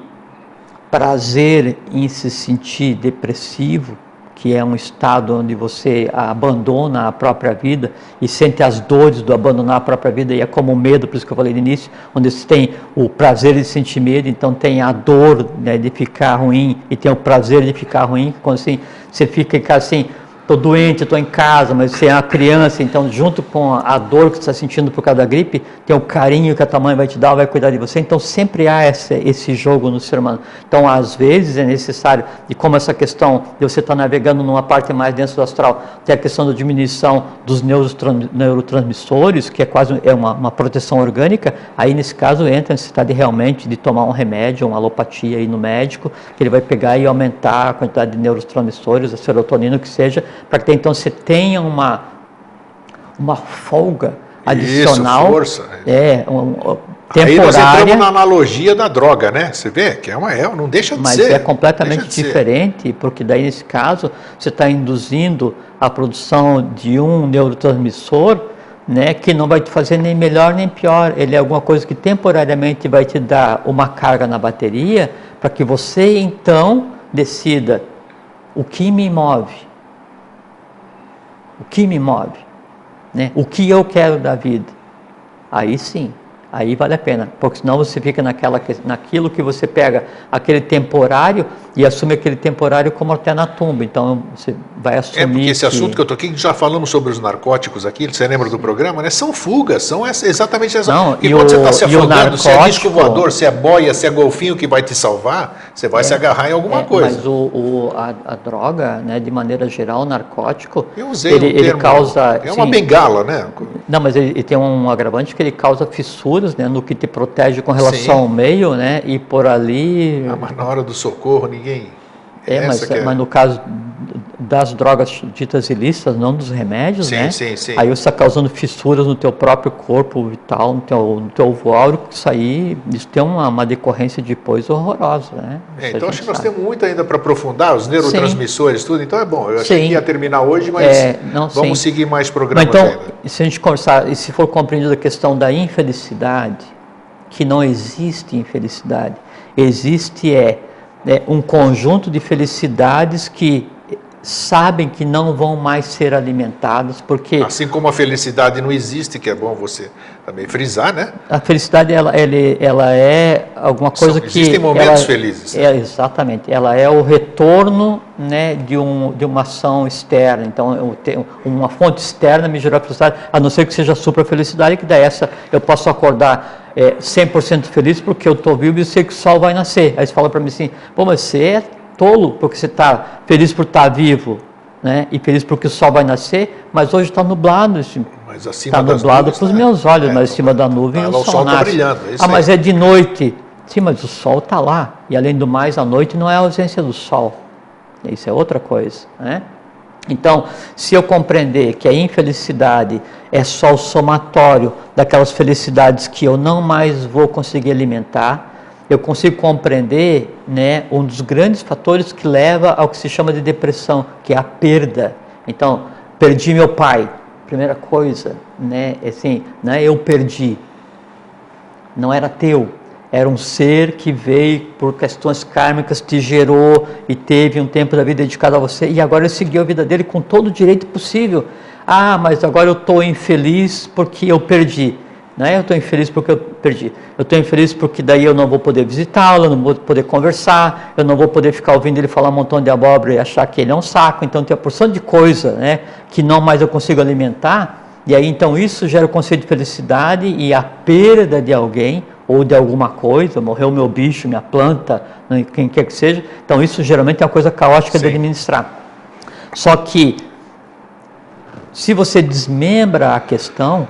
prazer em se sentir depressivo, que é um estado onde você abandona a própria vida e sente as dores do abandonar a própria vida, e é como o medo, por isso que eu falei no início, onde você tem o prazer de sentir medo, então tem a dor né, de ficar ruim e tem o prazer de ficar ruim, quando assim, você fica em casa assim, estou doente, estou em casa, mas você é uma criança, então junto com a dor que você está sentindo por causa da gripe, tem o carinho que a tua mãe vai te dar, vai cuidar de você, então sempre há esse, esse jogo no ser humano. Então às vezes é necessário, e como essa questão de você estar navegando numa parte mais densa do astral, tem a questão da diminuição dos neurotran- neurotransmissores, que é quase é uma, uma proteção orgânica, aí nesse caso entra a necessidade realmente de tomar um remédio, uma alopatia aí no médico, que ele vai pegar e aumentar a quantidade de neurotransmissores, a serotonina, o que seja, para que então você tenha uma, uma folga adicional. força. É, um, um, Aí nós entramos temporária, na analogia da droga, né? Você vê que é uma, é, não deixa de mas ser. é completamente de ser. diferente, porque daí nesse caso você está induzindo a produção de um neurotransmissor né, que não vai te fazer nem melhor nem pior. Ele é alguma coisa que temporariamente vai te dar uma carga na bateria para que você então decida o que me move, o que me move, né? o que eu quero da vida. Aí sim, aí vale a pena, porque senão você fica naquela, que- naquilo que você pega aquele temporário e assume aquele temporário como até na tumba. Então você vai assumir. É porque esse assunto que eu tô aqui, já falamos sobre os narcóticos aqui, você lembra do programa, né? São fugas, são essa, exatamente essa. Não, e quando o- você está se afogando, se é disco narcótico- voador, se é boia, se é golfinho que vai te salvar, você vai se agarrar em alguma É, coisa. Mas o, o- a, a droga, né, de maneira geral, o narcótico, Eu usei ele, ele causa. é uma sim, bengala, né? Não, mas ele, ele tem um agravante que ele causa fissuras, né, no que te protege com relação Sim. ao meio, né, e por ali. Ah, mas na hora do socorro ninguém. É, mas, é- mas no caso das drogas ditas ilícitas, não dos remédios, Sim, né? sim, sim. Aí você está causando fissuras no teu próprio corpo vital, no teu, no teu ovo áureo, que isso aí, isso tem uma, uma decorrência depois horrorosa, né? É, então acho que nós temos muito ainda para aprofundar, os neurotransmissores, tudo. Então é bom. Eu achei Sim. que ia terminar hoje, mas É, não, vamos sim. seguir mais Mas programas então, ainda. se a gente conversar, e se for compreendida a questão da infelicidade, que não existe infelicidade, existe é, é um conjunto de felicidades que sabem que não vão mais ser alimentadas, porque Assim como a felicidade não existe, que é bom você também frisar, né? a felicidade ela, ele- ela é alguma coisa São- que existem momentos ela- felizes, né? É, exatamente, ela é o retorno né, de, um, de uma ação externa. Então, eu tenho uma fonte externa me gerou a felicidade, a não ser que seja supra felicidade, que daí essa eu posso acordar é, 100% feliz porque eu estou vivo e sei que o sol vai nascer. Aí você fala para mim assim, pô, mas você é tolo porque você está feliz por estar vivo, né? E feliz porque o sol vai nascer, mas hoje está nublado. Acima Está nublado para os tá- meus olhos, é, mas em cima da nuvem tá o o sol tá nasce. brilhando, é ah, mas é de noite. Sim, mas o sol está lá. E além do mais, a noite não é a ausência do sol. Isso é outra coisa, né? Então, se eu compreender que a infelicidade é só o somatório daquelas felicidades que eu não mais vou conseguir alimentar, eu consigo compreender né, um dos grandes fatores que leva ao que se chama de depressão, que é a perda. Então, perdi meu pai. primeira coisa, né, é assim, não é eu perdi, não era teu, era um ser que veio por questões kármicas, te gerou e teve um tempo da vida dedicado a você e agora ele seguiu a vida dele com todo o direito possível. Ah, mas agora eu estou infeliz porque eu perdi. Não é eu estou infeliz porque eu perdi. Eu estou infeliz porque daí eu não vou poder visitá-lo, não vou poder conversar, eu não vou poder ficar ouvindo ele falar um montão de abóbora e achar que ele é um saco. Então tem uma porção de coisa né, que não mais eu consigo alimentar. E aí então isso gera o conceito de felicidade e a perda de alguém ou de alguma coisa, morreu meu bicho, minha planta, né, quem quer que seja. Então isso geralmente é uma coisa caótica Sim. de administrar. Só que se você desmembra a questão,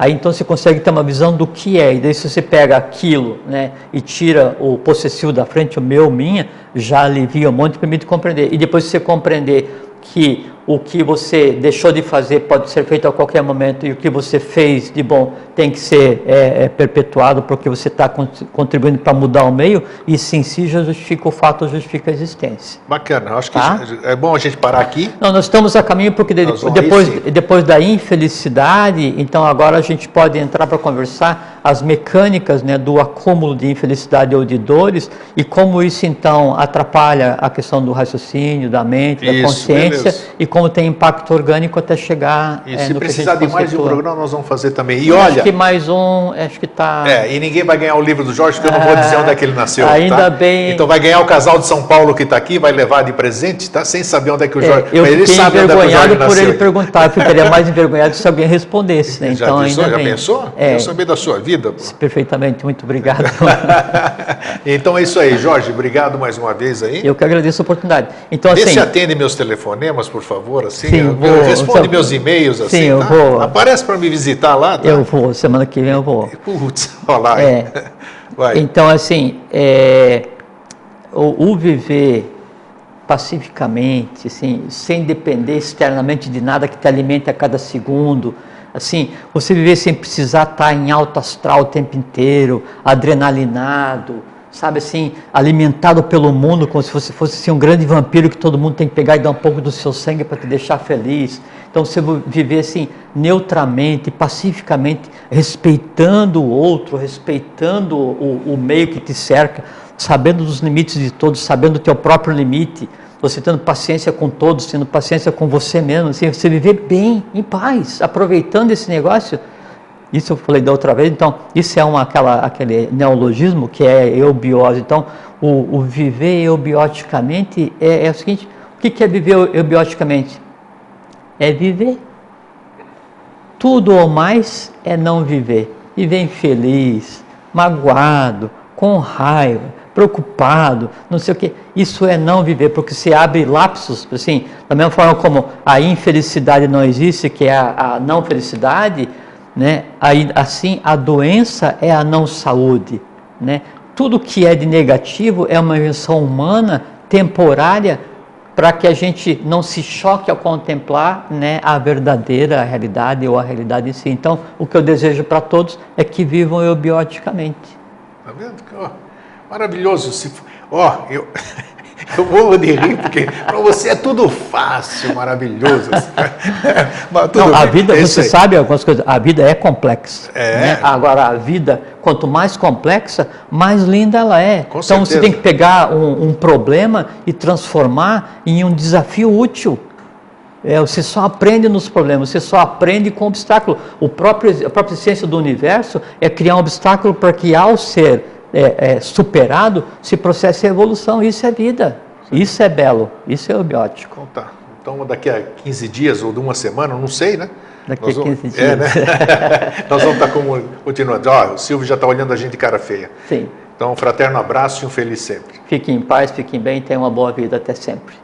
Aí então você consegue ter uma visão do que é. E daí se você pega aquilo né, e tira o possessivo da frente, o meu, minha, já alivia um monte e permite compreender. E depois você compreender que o que você deixou de fazer pode ser feito a qualquer momento e o que você fez de bom tem que ser é, é, perpetuado porque você está contribuindo para mudar o meio, isso em si já justifica o fato, justifica a existência. Bacana, acho que tá? é bom a gente parar aqui. Não, nós estamos a caminho porque de, depois, depois da infelicidade, então agora a gente pode entrar para conversar as mecânicas né, do acúmulo de infelicidade ou de dores e como isso então atrapalha a questão do raciocínio, da mente, da consciência beleza. e como tem impacto orgânico até chegar. E é, se precisar de mais de um programa, nós vamos fazer também. E olha. Acho que mais um, acho que está. É, e ninguém vai ganhar o livro do Jorge, porque eu não vou dizer onde é que ele nasceu. Ainda tá? bem. Então vai ganhar o casal de São Paulo que está aqui, vai levar de presente, tá? Sem saber onde é que o Jorge. É, eu ele sabe envergonhado por ele perguntar, eu ficaria mais envergonhado se alguém respondesse. Né? Então, já pensou? Ainda já bem. pensou? É. Eu saber da sua vida. Pô. Perfeitamente, muito obrigado. então é isso aí, Jorge. Obrigado mais uma vez aí. Eu que agradeço a oportunidade. Então, Vê assim, se atende meus telefonemas, por favor, assim. Sim, eu, vou, responde só, meus e-mails assim. Sim, eu tá? vou. Aparece para me visitar lá. Tá? Eu vou, semana que vem eu vou. Putz, olha lá. É. Vai. Então, assim, é, o, o viver pacificamente, assim, sem depender externamente de nada que te alimente a cada segundo, assim, você viver sem precisar estar em alto astral o tempo inteiro, adrenalinado, sabe assim, alimentado pelo mundo, como se fosse, fosse assim, um grande vampiro que todo mundo tem que pegar e dar um pouco do seu sangue para te deixar feliz. Então você viver assim, neutramente, pacificamente, respeitando o outro, respeitando o, o meio que te cerca, sabendo dos limites de todos, sabendo o teu próprio limite, você tendo paciência com todos, tendo paciência com você mesmo, assim, você viver bem, em paz, aproveitando esse negócio. Isso eu falei da outra vez, então, isso é uma, aquela, aquele neologismo que é eubiose. Então, o, o viver eubioticamente é, é, o seguinte: o que é viver eubioticamente? É viver. Tudo ou mais é não viver. Viver infeliz, magoado, com raiva, preocupado, não sei o que. Isso é não viver, porque se abre lapsos, assim, da mesma forma como a infelicidade não existe, que é a, a não felicidade, né? Assim, a doença é a não saúde, né? Tudo que é de negativo é uma invenção humana temporária para que a gente não se choque ao contemplar né, a verdadeira realidade ou a realidade em si. Então, o que eu desejo para todos é que vivam eubioticamente. Tá vendo? Maravilhoso. Ó, eu, eu vou de rir, porque para você é tudo fácil, maravilhoso. Não, a vida, você sabe algumas coisas, a vida é complexa. É. Né? Agora, a vida, quanto mais complexa, mais linda ela é. Com então, certeza. você tem que pegar um, um problema e transformar em um desafio útil. É, você só aprende nos problemas, você só aprende com obstáculo. O próprio, a própria ciência do universo é criar um obstáculo para que, ao ser é, é, superado, se processa evolução. Isso é vida. Isso é belo. Isso é o biótico. Então, tá. então daqui a 15 dias ou de uma semana, não sei, né? Daqui Nós a 15 vamos... dias. É, né? Nós vamos estar tá como, continuando. Ó, o Silvio já está olhando a gente de cara feia. Sim. Então, um fraterno abraço e um feliz sempre. Fiquem em paz, fiquem bem, tenham uma boa vida até sempre.